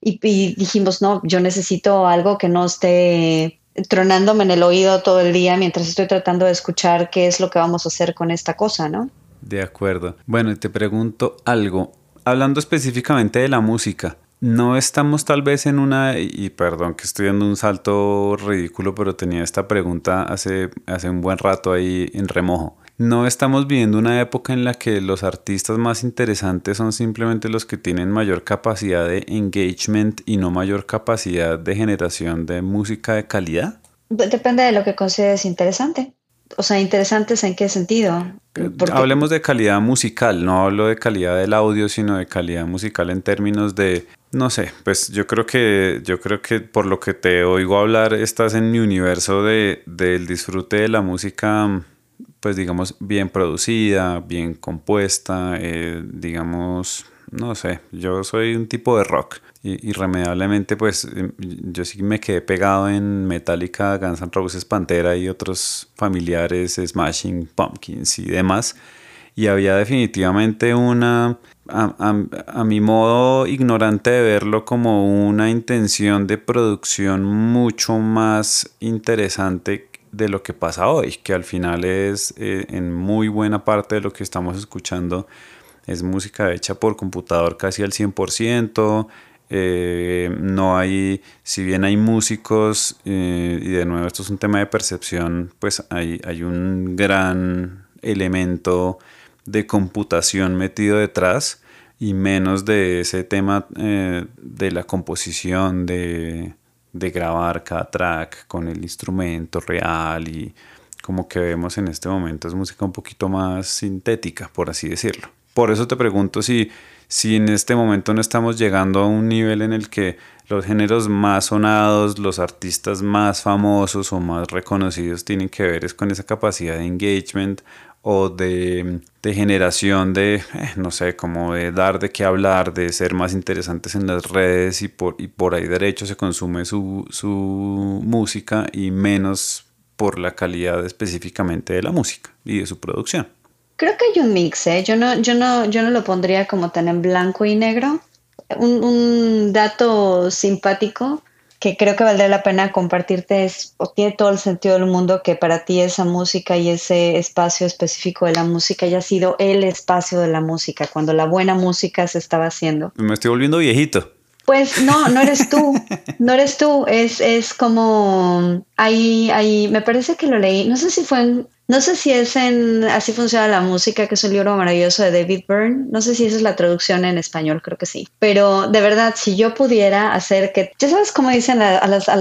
y, y dijimos, no, yo necesito algo que no esté tronándome en el oído todo el día mientras estoy tratando de escuchar qué es lo que vamos a hacer con esta cosa, ¿no? De acuerdo. Bueno, te pregunto algo. Hablando específicamente de la música, no estamos tal vez en una, y perdón que estoy dando un salto ridículo, pero tenía esta pregunta hace, hace un buen rato ahí en remojo. No estamos viviendo una época en la que los artistas más interesantes son simplemente los que tienen mayor capacidad de engagement y no mayor capacidad de generación de música de calidad. Depende de lo que consideres interesante. O sea, interesantes en qué sentido? Hablemos de calidad musical, no hablo de calidad del audio, sino de calidad musical en términos de no sé, pues yo creo que yo creo que por lo que te oigo hablar estás en mi universo de del disfrute de la música pues digamos bien producida, bien compuesta, eh, digamos, no sé, yo soy un tipo de rock y irremediablemente pues em, yo sí me quedé pegado en Metallica, Guns N' Roses, Pantera y otros familiares, Smashing Pumpkins y demás y había definitivamente una a, mi modo ignorante de verlo como una intención de producción mucho más interesante de lo que pasa hoy, que al final es eh, en muy buena parte de lo que estamos escuchando es música hecha por computador casi al 100%, eh, no hay, si bien hay músicos, eh, y de nuevo esto es un tema de percepción, pues hay, hay un gran elemento de computación metido detrás y menos de ese tema eh, de la composición, de, de, grabar cada track con el instrumento real y como que vemos en este momento es música un poquito más sintética, por así decirlo. Por eso te pregunto si, si en este momento no estamos llegando a un nivel en el que los géneros más sonados, los artistas más famosos o más reconocidos tienen que ver es con esa capacidad de engagement o de, generación de, eh, no sé, como de dar de qué hablar, de ser más interesantes en las redes y por, y por ahí derecho se consume su, su música y menos por la calidad específicamente de la música y de su producción. Creo que hay un mix, ¿eh? Yo no, yo no, yo no lo pondría como tan en blanco y negro. Un, un dato simpático que creo que valdría la pena compartirte es, o tiene todo el sentido del mundo que para ti esa música y ese espacio específico de la música haya sido el espacio de la música, cuando la buena música se estaba haciendo. Me estoy volviendo viejito. Pues no, no eres tú, no eres tú, es, es como, ahí, ahí, me parece que lo leí, no sé si fue en, no sé si es en Así funciona la música, que es un libro maravilloso de David Byrne, no sé si esa es la traducción en español, creo que sí, pero de verdad, si yo pudiera hacer que, ya sabes cómo dicen a, las, a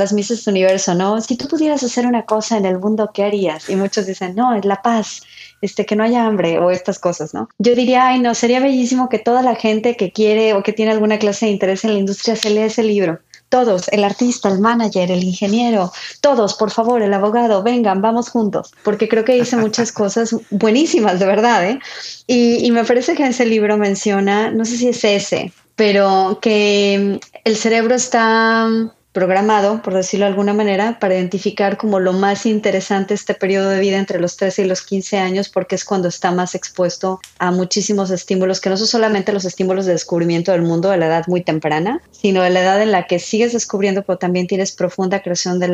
universo, ¿no? Si tú pudieras hacer una cosa en el mundo, ¿qué harías? Y muchos dicen, no, es la paz este, que no haya hambre o estas cosas, ¿no? Yo diría, ay, no, sería bellísimo que toda la gente que quiere o que tiene alguna clase de interés en la industria se lea ese libro. Todos, el artista, el manager, el ingeniero, todos, por favor, el abogado, vengan, vamos juntos, porque creo que dice muchas cosas buenísimas, de verdad, ¿eh? Y, y me parece que en ese libro menciona, no sé si es ese, pero que el cerebro está programado, por decirlo de alguna manera, para identificar como lo más interesante este periodo de vida entre los 13 y los 15 años, porque es cuando está más expuesto a muchísimos estímulos, que no son solamente los estímulos de descubrimiento del mundo de la edad muy temprana, sino de la edad en la que sigues descubriendo, pero también tienes profunda creación de,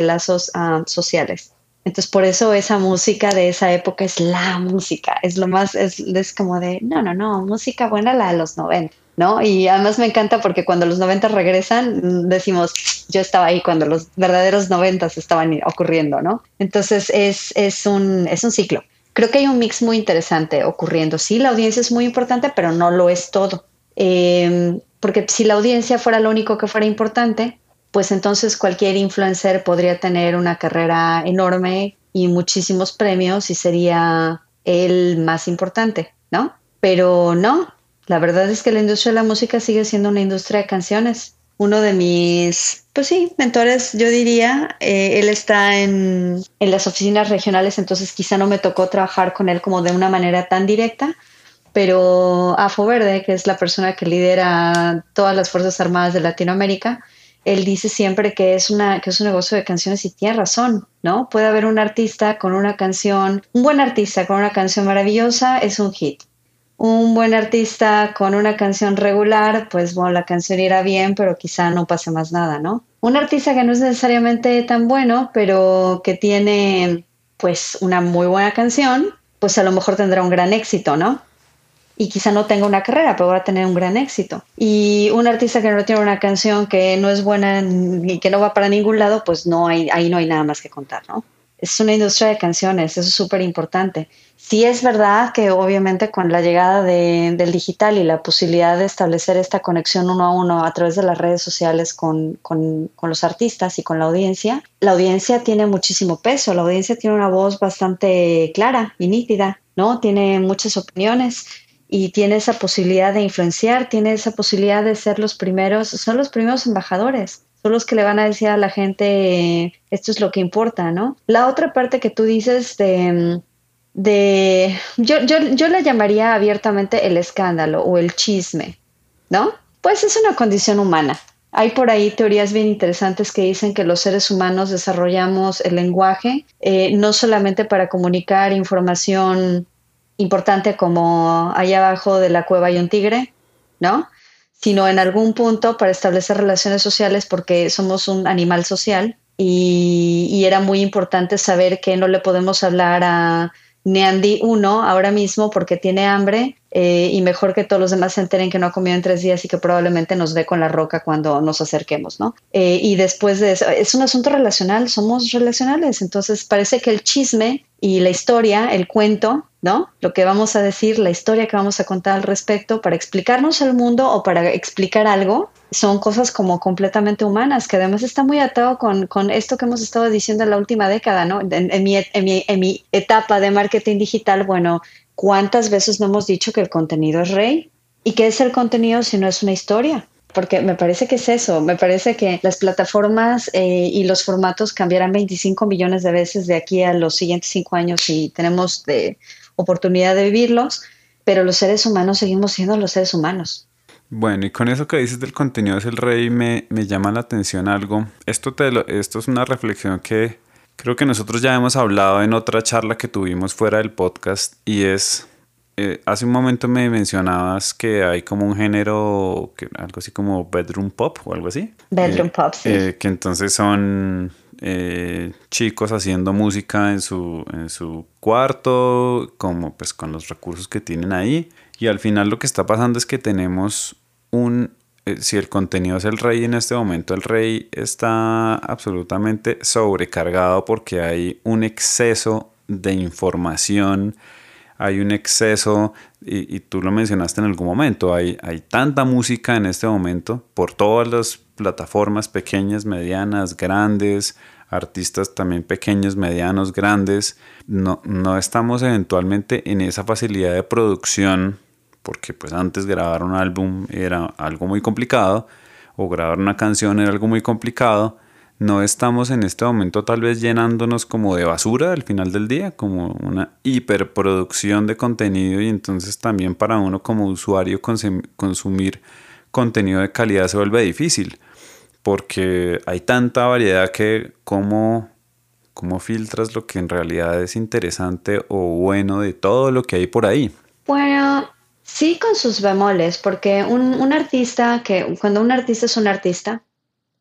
lazos ah, sociales. Entonces, por eso esa música de esa época es la música, es lo más, es, es como de, no, no, no, música buena la de los 90. ¿No? Y además me encanta porque cuando los 90 regresan, decimos, yo estaba ahí cuando los verdaderos 90 estaban ocurriendo, ¿no? Entonces es, es, un, es un ciclo. Creo que hay un mix muy interesante ocurriendo. Sí, la audiencia es muy importante, pero no lo es todo. Em, porque si la audiencia fuera lo único que fuera importante, pues entonces cualquier influencer podría tener una carrera enorme y muchísimos premios y sería el más importante, ¿no? Pero no, la verdad es que la industria de la música sigue siendo una industria de canciones. Uno de mis, pues sí, mentores, yo diría, eh, él está en, en las oficinas regionales, entonces quizá no me tocó trabajar con él como de una manera tan directa, pero Afo Verde, que es la persona que lidera todas las Fuerzas Armadas de Latinoamérica, él dice siempre que es, una, que es un negocio de canciones y tiene razón, ¿no? Puede haber un artista con una canción, un buen artista con una canción maravillosa, es un hit un buen artista con una canción regular, pues bueno, la canción irá bien, pero quizá no pase más nada, ¿no? Un artista que no es necesariamente tan bueno, pero que tiene pues una muy buena canción, pues a lo mejor tendrá un gran éxito, ¿no? Y quizá no tenga una carrera, pero va a tener un gran éxito. Y un artista que no tiene una canción que no es buena ni que no va para ningún lado, pues no hay, ahí no hay nada más que contar, ¿no? Es una industria de canciones, eso es súper importante. Sí es verdad que obviamente con la llegada del digital y la posibilidad de establecer esta conexión uno a uno a través de las redes sociales con, con, los artistas y con la audiencia, la audiencia tiene muchísimo peso, la audiencia tiene una voz bastante clara y nítida, ¿no? Tiene muchas opiniones y tiene esa posibilidad de influenciar, tiene esa posibilidad de ser los primeros, son los primeros embajadores son los que le van a decir a la gente esto es lo que importa, ¿no? La otra parte que tú dices de de, yo, yo, yo le llamaría abiertamente el escándalo o el chisme, ¿no? Pues es una condición humana. Hay por ahí teorías bien interesantes que dicen que los seres humanos desarrollamos el lenguaje eh, no solamente para comunicar información importante como allá abajo de la cueva hay un tigre, ¿no? Sino en algún punto para establecer relaciones sociales porque somos un animal social y, era muy importante saber que no le podemos hablar a Neandy 1 ahora mismo porque tiene hambre eh, y mejor que todos los demás se enteren que no ha comido en tres días y que probablemente nos ve con la roca cuando nos acerquemos, ¿no? Eh, y después de eso, es un asunto relacional, somos relacionales, entonces parece que el chisme y la historia, el cuento, ¿no? Lo que vamos a decir, la historia que vamos a contar al respecto para explicarnos el mundo o para explicar algo, son cosas como completamente humanas, que además está muy atado con, con esto que hemos estado diciendo en la última década, ¿no? En, mi, en, mi, en mi etapa de marketing digital, bueno, ¿cuántas veces no hemos dicho que el contenido es rey? ¿Y qué es el contenido si no es una historia? Porque me parece que es eso, me parece que las plataformas eh, y los formatos cambiarán 25 millones de veces de aquí a los siguientes cinco años y tenemos de oportunidad de vivirlos, pero los seres humanos seguimos siendo los seres humanos. Bueno, y con eso que dices del contenido es el rey, me, me llama la atención algo. Esto, te esto es una reflexión que creo que nosotros ya hemos hablado en otra charla que tuvimos fuera del podcast y es, eh, hace un momento me mencionabas que hay como un género, que, algo así como bedroom pop o algo así. Bedroom eh, pop, sí. Eh, que entonces son chicos haciendo música en su, en su cuarto, como pues con los recursos que tienen ahí. Y al final lo que está pasando es que tenemos un si el contenido es el rey en este momento, el rey está absolutamente sobrecargado porque hay un exceso de información hay un exceso, y, tú lo mencionaste en algún momento, hay, hay tanta música en este momento por todas las plataformas pequeñas, medianas, grandes, artistas también pequeños, medianos, grandes. No, no estamos eventualmente en esa facilidad de producción, porque pues antes grabar un álbum era algo muy complicado, o grabar una canción era algo muy complicado no estamos en este momento tal vez llenándonos como de basura al final del día, como una hiperproducción de contenido y entonces también para uno como usuario consumir contenido de calidad se vuelve difícil porque hay tanta variedad que cómo, cómo filtras lo que en realidad es interesante o bueno de todo lo que hay por ahí. Bueno, sí con sus bemoles, porque un, un artista que cuando un artista es un artista,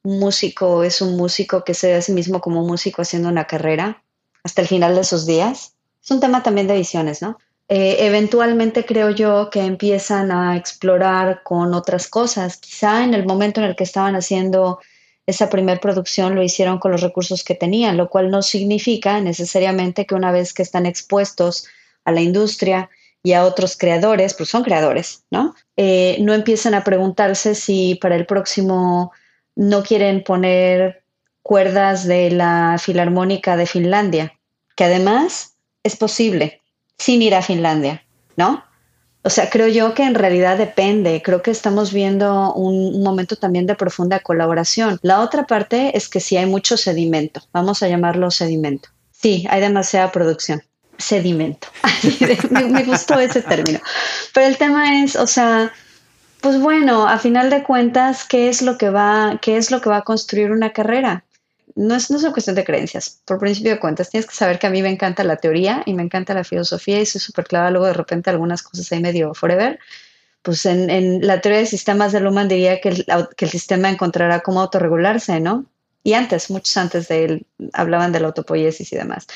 músico es un músico que se ve a sí mismo como un músico haciendo una carrera hasta el final de sus días. Es un tema también de visiones, ¿no? Eh, eventualmente creo yo que empiezan a explorar con otras cosas. Quizá en el momento en el que estaban haciendo esa primer producción lo hicieron con los recursos que tenían, lo cual no significa necesariamente que una vez que están expuestos a la industria y a otros creadores, pues son creadores, ¿no? Eh, no empiezan a preguntarse si para el próximo no quieren poner cuerdas de la Filarmónica de Finlandia, que además es posible sin ir a Finlandia, ¿no? O sea, creo yo que en realidad depende. Creo que estamos viendo un, momento también de profunda colaboración. La otra parte es que sí hay mucho sedimento. Vamos a llamarlo sedimento. Sí, hay demasiada producción. Sedimento. me gustó ese término. Pero el tema es, o sea, pues bueno, a final de cuentas, ¿qué es lo que va, qué es lo que va a construir una carrera? No es, no es una cuestión de creencias. Por principio de cuentas, tienes que saber que a mí me encanta la teoría y me encanta la filosofía y soy súper clara luego de repente algunas cosas ahí medio forever. Pues en, en la teoría de sistemas de Luhmann diría que el, que el sistema encontrará cómo autorregularse, ¿no? y antes, muchos antes de él, hablaban de la autopoiesis y demás.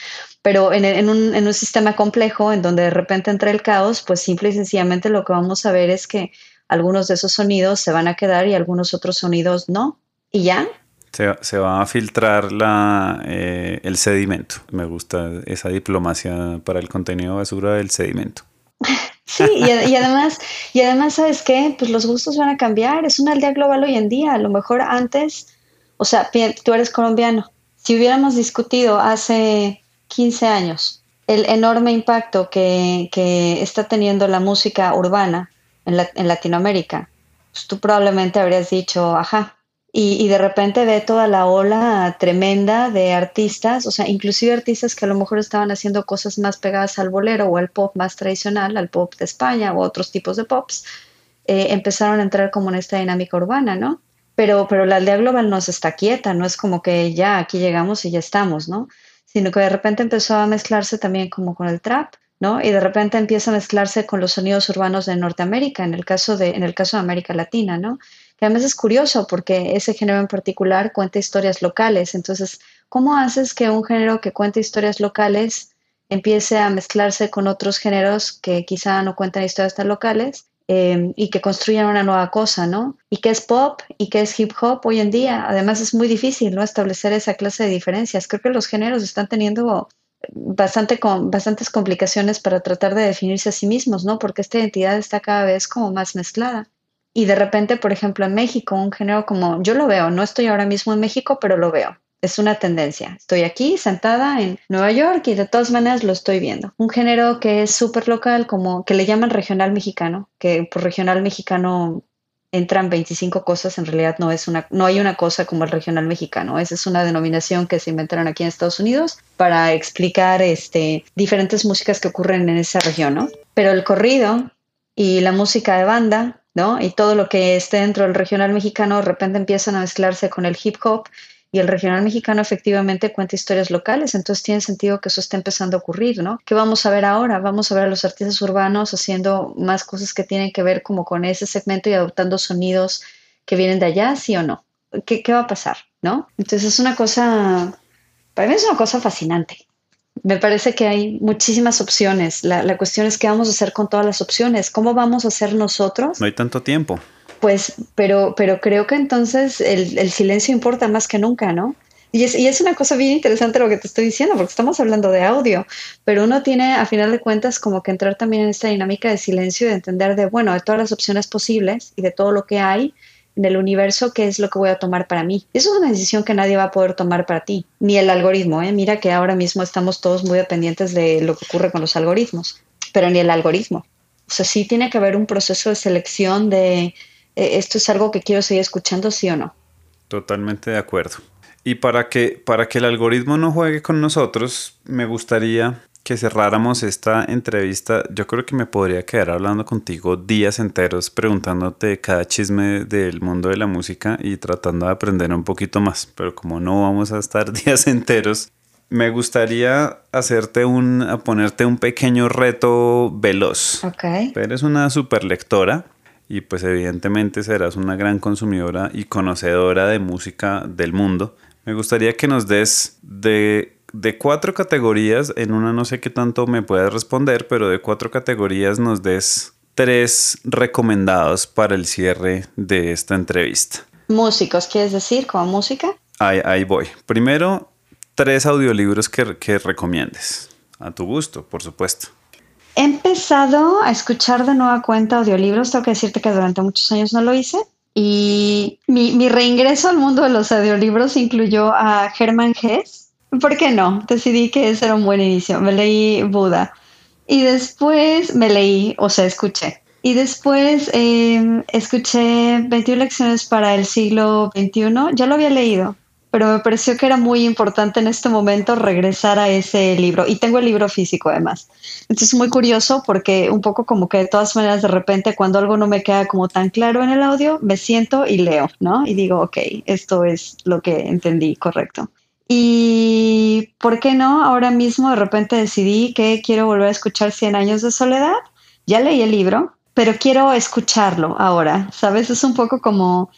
Pero en, un, en, un, sistema complejo, en donde de repente entra el caos, pues simple y sencillamente lo que vamos a ver es que algunos de esos sonidos se van a quedar y algunos otros sonidos no. Y ya. Se, va a filtrar la, eh, el sedimento. Me gusta esa diplomacia para el contenido basura del sedimento. Sí, y, y, además, y además, ¿sabes qué? Pues los gustos van a cambiar. Es una aldea global hoy en día. A lo mejor antes, o sea, tú eres colombiano. Si hubiéramos discutido hace 15 años el enorme impacto que, que está teniendo la música urbana en, Latinoamérica, pues tú probablemente habrías dicho, ajá. Y, de repente ve toda la ola tremenda de artistas, o sea, inclusive artistas que a lo mejor estaban haciendo cosas más pegadas al bolero o al pop más tradicional, al pop de España o otros tipos de pops, eh, empezaron a entrar como en esta dinámica urbana, ¿no? Pero, pero la aldea global no se está quieta, no es como que ya aquí llegamos y ya estamos, ¿no? Sino que de repente empezó a mezclarse también como con el trap, y de repente empieza a mezclarse con los sonidos urbanos de Norteamérica, en el caso de, en el caso de América Latina, ¿no? Que además es curioso porque ese género en particular cuenta historias locales. Entonces, ¿cómo haces que un género que cuenta historias locales empiece a mezclarse con otros géneros que quizá no cuentan historias tan locales em, y que construyan una nueva cosa, ¿no? Y qué es pop y qué es hip hop hoy en día. Además es muy difícil, ¿no? Establecer esa clase de diferencias. Creo que los géneros están teniendo bastante con, bastantes complicaciones para tratar de definirse a sí mismos, ¿no? Porque esta identidad está cada vez como más mezclada. Y de repente, por ejemplo, en México, un género como, yo lo veo, no estoy ahora mismo en México, pero lo veo. Es una tendencia. Estoy aquí sentada en Nueva York y de todas maneras lo estoy viendo. Un género que es súper local, como que le llaman regional mexicano, que por regional mexicano entran 25 cosas, en realidad no es una, no hay una cosa como el regional mexicano. Esa es una denominación que se inventaron aquí en Estados Unidos para explicar este, diferentes músicas que ocurren en esa región, ¿no? Pero el corrido y la música de banda, ¿no? Y todo lo que esté dentro del regional mexicano de repente empiezan a mezclarse con el hip hop y el regional mexicano efectivamente cuenta historias locales, entonces tiene sentido que eso esté empezando a ocurrir, ¿no? ¿Qué vamos a ver ahora? Vamos a ver a los artistas urbanos haciendo más cosas que tienen que ver como con ese segmento y adoptando sonidos que vienen de allá, sí o no. ¿Qué, va a pasar? ¿No? Entonces es una cosa, para mí es una cosa fascinante. Me parece que hay muchísimas opciones. La, la cuestión es qué vamos a hacer con todas las opciones. ¿Cómo vamos a hacer nosotros? No hay tanto tiempo pues, pero, pero creo que entonces el, silencio importa más que nunca, ¿no? Y es, una cosa bien interesante lo que te estoy diciendo, porque estamos hablando de audio, pero uno tiene a final de cuentas como que entrar también en esta dinámica de silencio y de entender de, bueno, de todas las opciones posibles y de todo lo que hay en el universo, qué es lo que voy a tomar para mí. Eso es una decisión que nadie va a poder tomar para ti, ni el algoritmo. ¿eh? Mira que ahora mismo estamos todos muy dependientes de lo que ocurre con los algoritmos, pero ni el algoritmo. O sea, sí tiene que haber un proceso de selección de esto es algo que quiero seguir escuchando, sí o no. Totalmente de acuerdo. Y para que, para que el algoritmo no juegue con nosotros, me gustaría que cerráramos esta entrevista. Yo creo que me podría quedar hablando contigo días enteros, preguntándote cada chisme del mundo de la música y tratando de aprender un poquito más. Pero como no vamos a estar días enteros, me gustaría hacerte un, a ponerte un pequeño reto veloz. Ok. Eres una super lectora y pues evidentemente serás una gran consumidora y conocedora de música del mundo. Me gustaría que nos des de, de cuatro categorías, en una no sé qué tanto me puedas responder, pero de cuatro categorías nos des tres recomendados para el cierre de esta entrevista. Músicos, ¿quieres decir como música? Ahí, ahí voy. Primero, tres audiolibros que, que recomiendes. A tu gusto, por supuesto. He empezado a escuchar de nueva cuenta audiolibros. Tengo que decirte que durante muchos años no lo hice. Y mi, reingreso al mundo de los audiolibros incluyó a Hermann Hesse. ¿Por qué no? Decidí que ese era un buen inicio. Me leí Buda. Y después me leí, o sea, escuché. Y después em, escuché 21 lecciones para el siglo XXI. Ya lo había leído, pero me pareció que era muy importante en este momento regresar a ese libro. Y tengo el libro físico además. Entonces, muy curioso porque un poco como que de todas maneras, de repente, cuando algo no me queda como tan claro en el audio, me siento y leo, ¿no? Y digo, ok, esto es lo que entendí correcto. Y ¿por qué no? Ahora mismo de repente decidí que quiero volver a escuchar 100 años de soledad. Ya leí el libro, pero quiero escucharlo ahora, ¿sabes? Es un poco como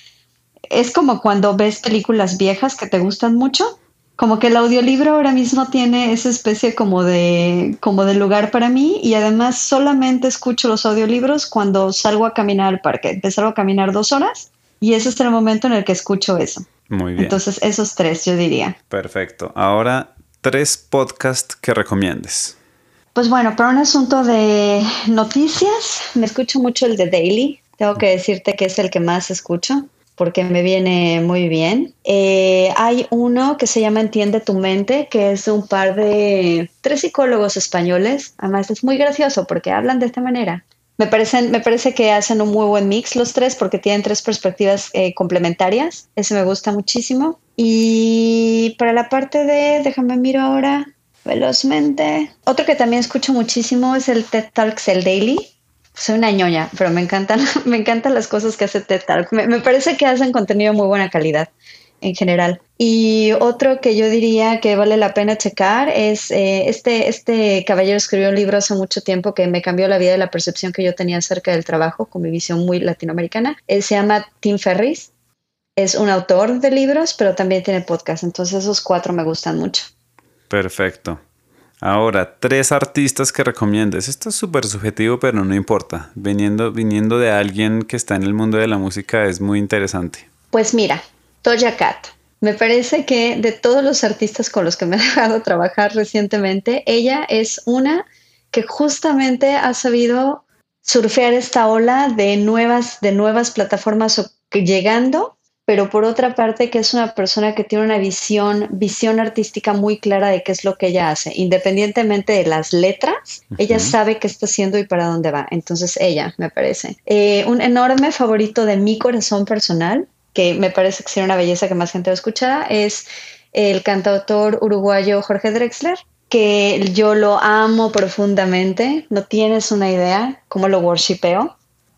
es como cuando ves películas viejas que te gustan mucho, como que el audiolibro ahora mismo tiene esa especie como de, como de lugar para mí y además solamente escucho los audiolibros cuando salgo a caminar al parque. Te salgo a caminar dos horas y ese es el momento en el que escucho eso. Muy bien. Entonces, esos tres, yo diría. Perfecto. Ahora, tres podcasts que recomiendes. Pues bueno, para un asunto de noticias, me escucho mucho el de Daily. Tengo que decirte que es el que más escucho porque me viene muy bien. Eh, hay uno que se llama Entiende tu mente, que es un par de tres psicólogos españoles. Además es muy gracioso porque hablan de esta manera. Me, parecen, me parece que hacen un muy buen mix los tres porque tienen tres perspectivas eh, complementarias. Ese me gusta muchísimo. Y para la parte de, déjame miro ahora velozmente. Otro que también escucho muchísimo es el TED Talks, el Daily soy una ñoña, pero me encantan, me encantan las cosas que hace TED Talk. Me, parece que hacen contenido de muy buena calidad en general. Y otro que yo diría que vale la pena checar es eh, este, este caballero escribió un libro hace mucho tiempo que me cambió la vida y la percepción que yo tenía acerca del trabajo con mi visión muy latinoamericana. Él se llama Tim Ferris. Es un autor de libros, pero también tiene podcast. Entonces esos cuatro me gustan mucho. Perfecto. Ahora, tres artistas que recomiendes. Esto es súper subjetivo, pero no importa. Viniendo, viniendo de alguien que está en el mundo de la música es muy interesante. Pues mira, Toya Cat. Me parece que de todos los artistas con los que me he dejado trabajar recientemente, ella es una que justamente ha sabido surfear esta ola de nuevas, de nuevas plataformas llegando pero por otra parte que es una persona que tiene una visión, visión artística muy clara de qué es lo que ella hace, independientemente de las letras, ella sabe qué está haciendo y para dónde va. Entonces ella, me parece. Eh, un enorme favorito de mi corazón personal, que me parece que sería una belleza que más gente lo escuchara, es el cantautor uruguayo Jorge Drexler que yo lo amo profundamente, no tienes una idea cómo lo worshipeo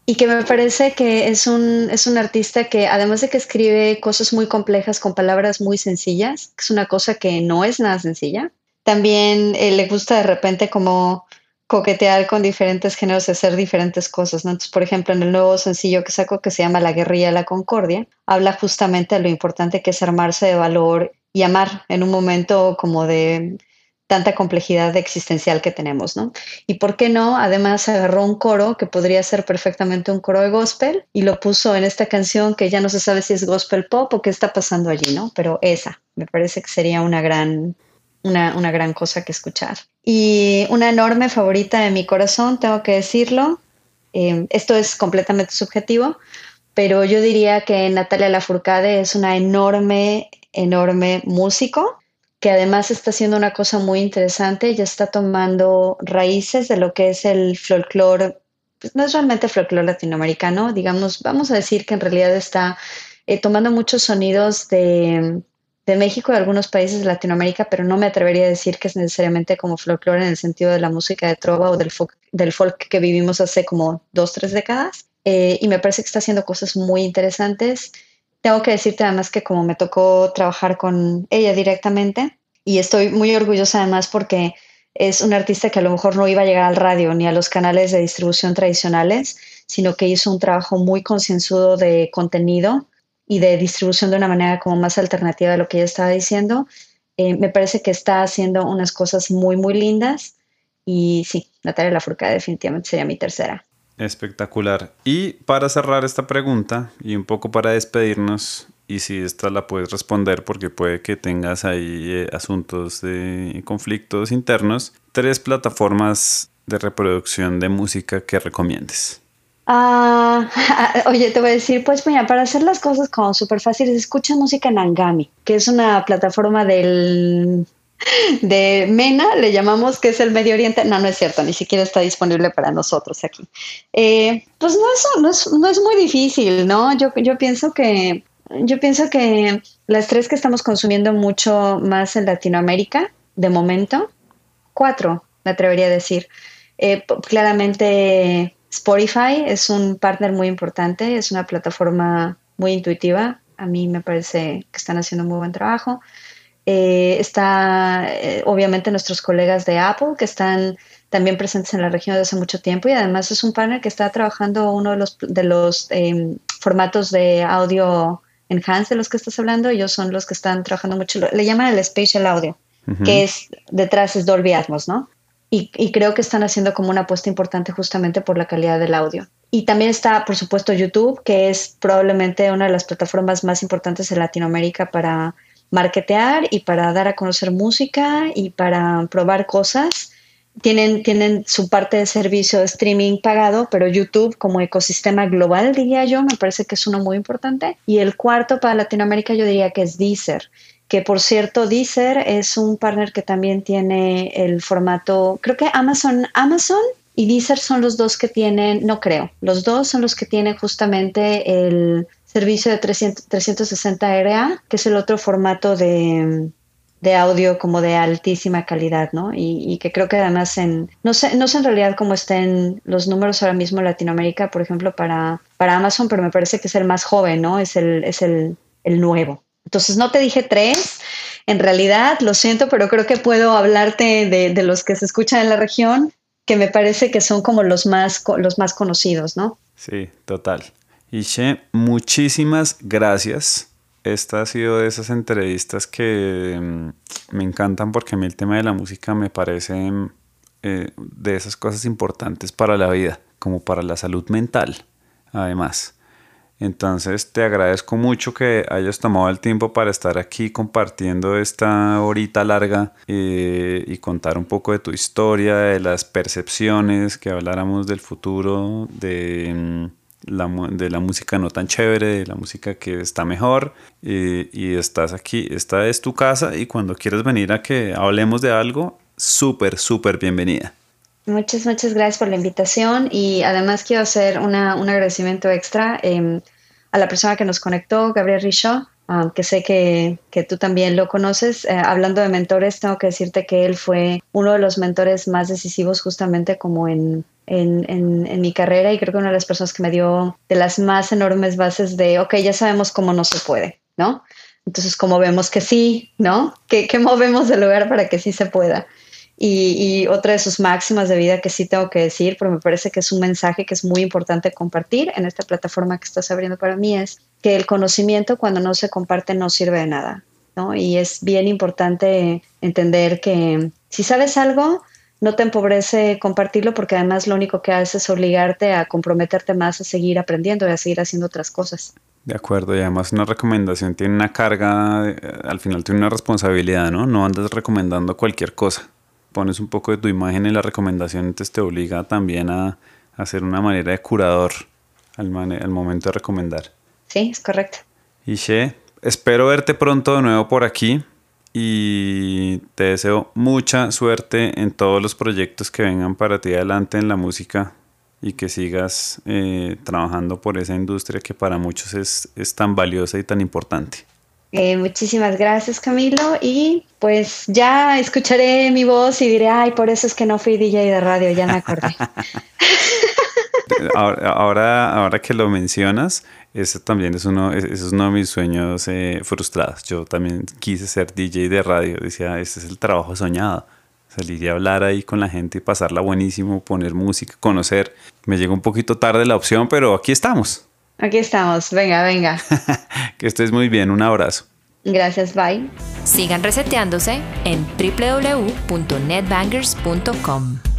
y que me parece que es un, es un artista que además de que escribe cosas muy complejas con palabras muy sencillas, que es una cosa que no es nada sencilla, también eh, le gusta de repente como coquetear con diferentes géneros y hacer diferentes cosas. ¿no? Entonces, por ejemplo, en el nuevo sencillo que saco que se llama La guerrilla de la concordia, habla justamente de lo importante que es armarse de valor y amar en un momento como de tanta complejidad existencial que tenemos, ¿no? Y por qué no, además agarró un coro que podría ser perfectamente un coro de gospel y lo puso en esta canción que ya no se sabe si es gospel pop o qué está pasando allí, ¿no? Pero esa, me parece que sería una gran, una, una gran cosa que escuchar. Y una enorme favorita de mi corazón, tengo que decirlo, eh, esto es completamente subjetivo, pero yo diría que Natalia Lafourcade es una enorme, enorme músico que además está haciendo una cosa muy interesante, ya está tomando raíces de lo que es el folclore, pues no es realmente folclore latinoamericano, digamos, vamos a decir que en realidad está eh, tomando muchos sonidos de, de México y algunos países de Latinoamérica, pero no me atrevería a decir que es necesariamente como folclore en el sentido de la música de trova o del folk, del folk que vivimos hace como dos, tres décadas. Eh, y me parece que está haciendo cosas muy interesantes. Tengo que decirte además que como me tocó trabajar con ella directamente, y estoy muy orgullosa además porque es un artista que a lo mejor no iba a llegar al radio ni a los canales de distribución tradicionales, sino que hizo un trabajo muy concienzudo de contenido y de distribución de una manera como más alternativa a lo que ella estaba diciendo. Eh, me parece que está haciendo unas cosas muy, muy lindas. Y sí, Natalia Lafourcade definitivamente sería mi tercera. Espectacular. Y para cerrar esta pregunta y un poco para despedirnos, y si esta la puedes responder porque puede que tengas ahí eh, asuntos de conflictos internos, tres plataformas de reproducción de música que recomiendes. Ah, oye, te voy a decir, pues para hacer las cosas como súper fáciles, escucha música en Angami, que es una plataforma del de MENA, le llamamos que es el Medio Oriente. No, no es cierto, ni siquiera está disponible para nosotros aquí. Eh, pues no es, no, es, no es muy difícil, ¿no? Yo, yo pienso que yo pienso que las tres que estamos consumiendo mucho más en Latinoamérica, de momento, cuatro, me atrevería a decir. Eh, claramente Spotify es un partner muy importante, es una plataforma muy intuitiva. A mí me parece que están haciendo un muy buen trabajo. Eh, está eh, obviamente nuestros colegas de Apple que están también presentes en la región desde hace mucho tiempo y además es un partner que está trabajando uno de los, de los em, formatos de audio enhance de los que estás hablando. Ellos son los que están trabajando mucho, le llaman el spatial audio, que es detrás es Dolby Atmos, ¿no? Y, y creo que están haciendo como una apuesta importante justamente por la calidad del audio. Y también está, por supuesto, YouTube, que es probablemente una de las plataformas más importantes en Latinoamérica para marketear y para dar a conocer música y para probar cosas. Tienen, tienen su parte de servicio de streaming pagado, pero YouTube como ecosistema global, diría yo, me parece que es uno muy importante. Y el cuarto para Latinoamérica yo diría que es Deezer, que por cierto Deezer es un partner que también tiene el formato, creo que Amazon, Amazon y Deezer son los dos que tienen, no creo, los dos son los que tienen justamente el servicio de 360 RA, que es el otro formato de, audio como de altísima calidad, ¿no? Y, que creo que además en, no sé, no sé en realidad cómo estén los números ahora mismo en Latinoamérica, por ejemplo, para, para Amazon, pero me parece que es el más joven, ¿no? Es el, es el, nuevo. Entonces no te dije tres, en realidad, lo siento, pero creo que puedo hablarte de, de los que se escuchan en la región, que me parece que son como los más, los más conocidos, ¿no? Sí, total. Ishe, muchísimas gracias. Esta ha sido de esas entrevistas que mm, me encantan porque a mí el tema de la música me parece mm, eh, de esas cosas importantes para la vida, como para la salud mental, además. Entonces te agradezco mucho que hayas tomado el tiempo para estar aquí compartiendo esta horita larga eh, y contar un poco de tu historia, de las percepciones, que habláramos del futuro, de mm, de la música no tan chévere, de la música que está mejor. Y, estás aquí, esta es tu casa y cuando quieras venir a que hablemos de algo, súper, súper bienvenida. Muchas, muchas gracias por la invitación y además quiero hacer una, un agradecimiento extra eh, a la persona que nos conectó, Gabriel Richaud, um, que sé que, que, tú también lo conoces. Eh, hablando de mentores, tengo que decirte que él fue uno de los mentores más decisivos justamente como en, en, en, en, mi carrera y creo que una de las personas que me dio de las más enormes bases de, ok, ya sabemos cómo no se puede, ¿no? Entonces, como vemos que sí, ¿no? ¿Qué, qué movemos del lugar para que sí se pueda? Y, y, otra de sus máximas de vida que sí tengo que decir, porque me parece que es un mensaje que es muy importante compartir en esta plataforma que estás abriendo para mí, es que el conocimiento cuando no se comparte no sirve de nada. ¿no? Y es bien importante entender que si sabes algo, no te empobrece compartirlo porque además lo único que hace es obligarte a comprometerte más a seguir aprendiendo y a seguir haciendo otras cosas. De acuerdo, y además una recomendación tiene una carga, al final tiene una responsabilidad, ¿no? No andas recomendando cualquier cosa pones un poco de tu imagen en la recomendación, entonces te obliga también a, a hacer una manera de curador al, al, momento de recomendar. Sí, es correcto. Y She, espero verte pronto de nuevo por aquí y te deseo mucha suerte en todos los proyectos que vengan para ti adelante en la música y que sigas eh, trabajando por esa industria que para muchos es, es tan valiosa y tan importante. Eh, muchísimas gracias Camilo y pues ya escucharé mi voz y diré, ay, por eso es que no fui DJ de radio, ya me acordé. ahora, ahora, ahora, que lo mencionas, ese también es uno, ese es uno de mis sueños eh, frustrados. Yo también quise ser DJ de radio, decía, este es el trabajo soñado. Salir y hablar ahí con la gente y pasarla buenísimo, poner música, conocer. Me llegó un poquito tarde la opción, pero aquí estamos. Aquí estamos, venga, venga. que estés muy bien, un abrazo. Gracias, bye. Sigan reseteándose en www.netbangers.com.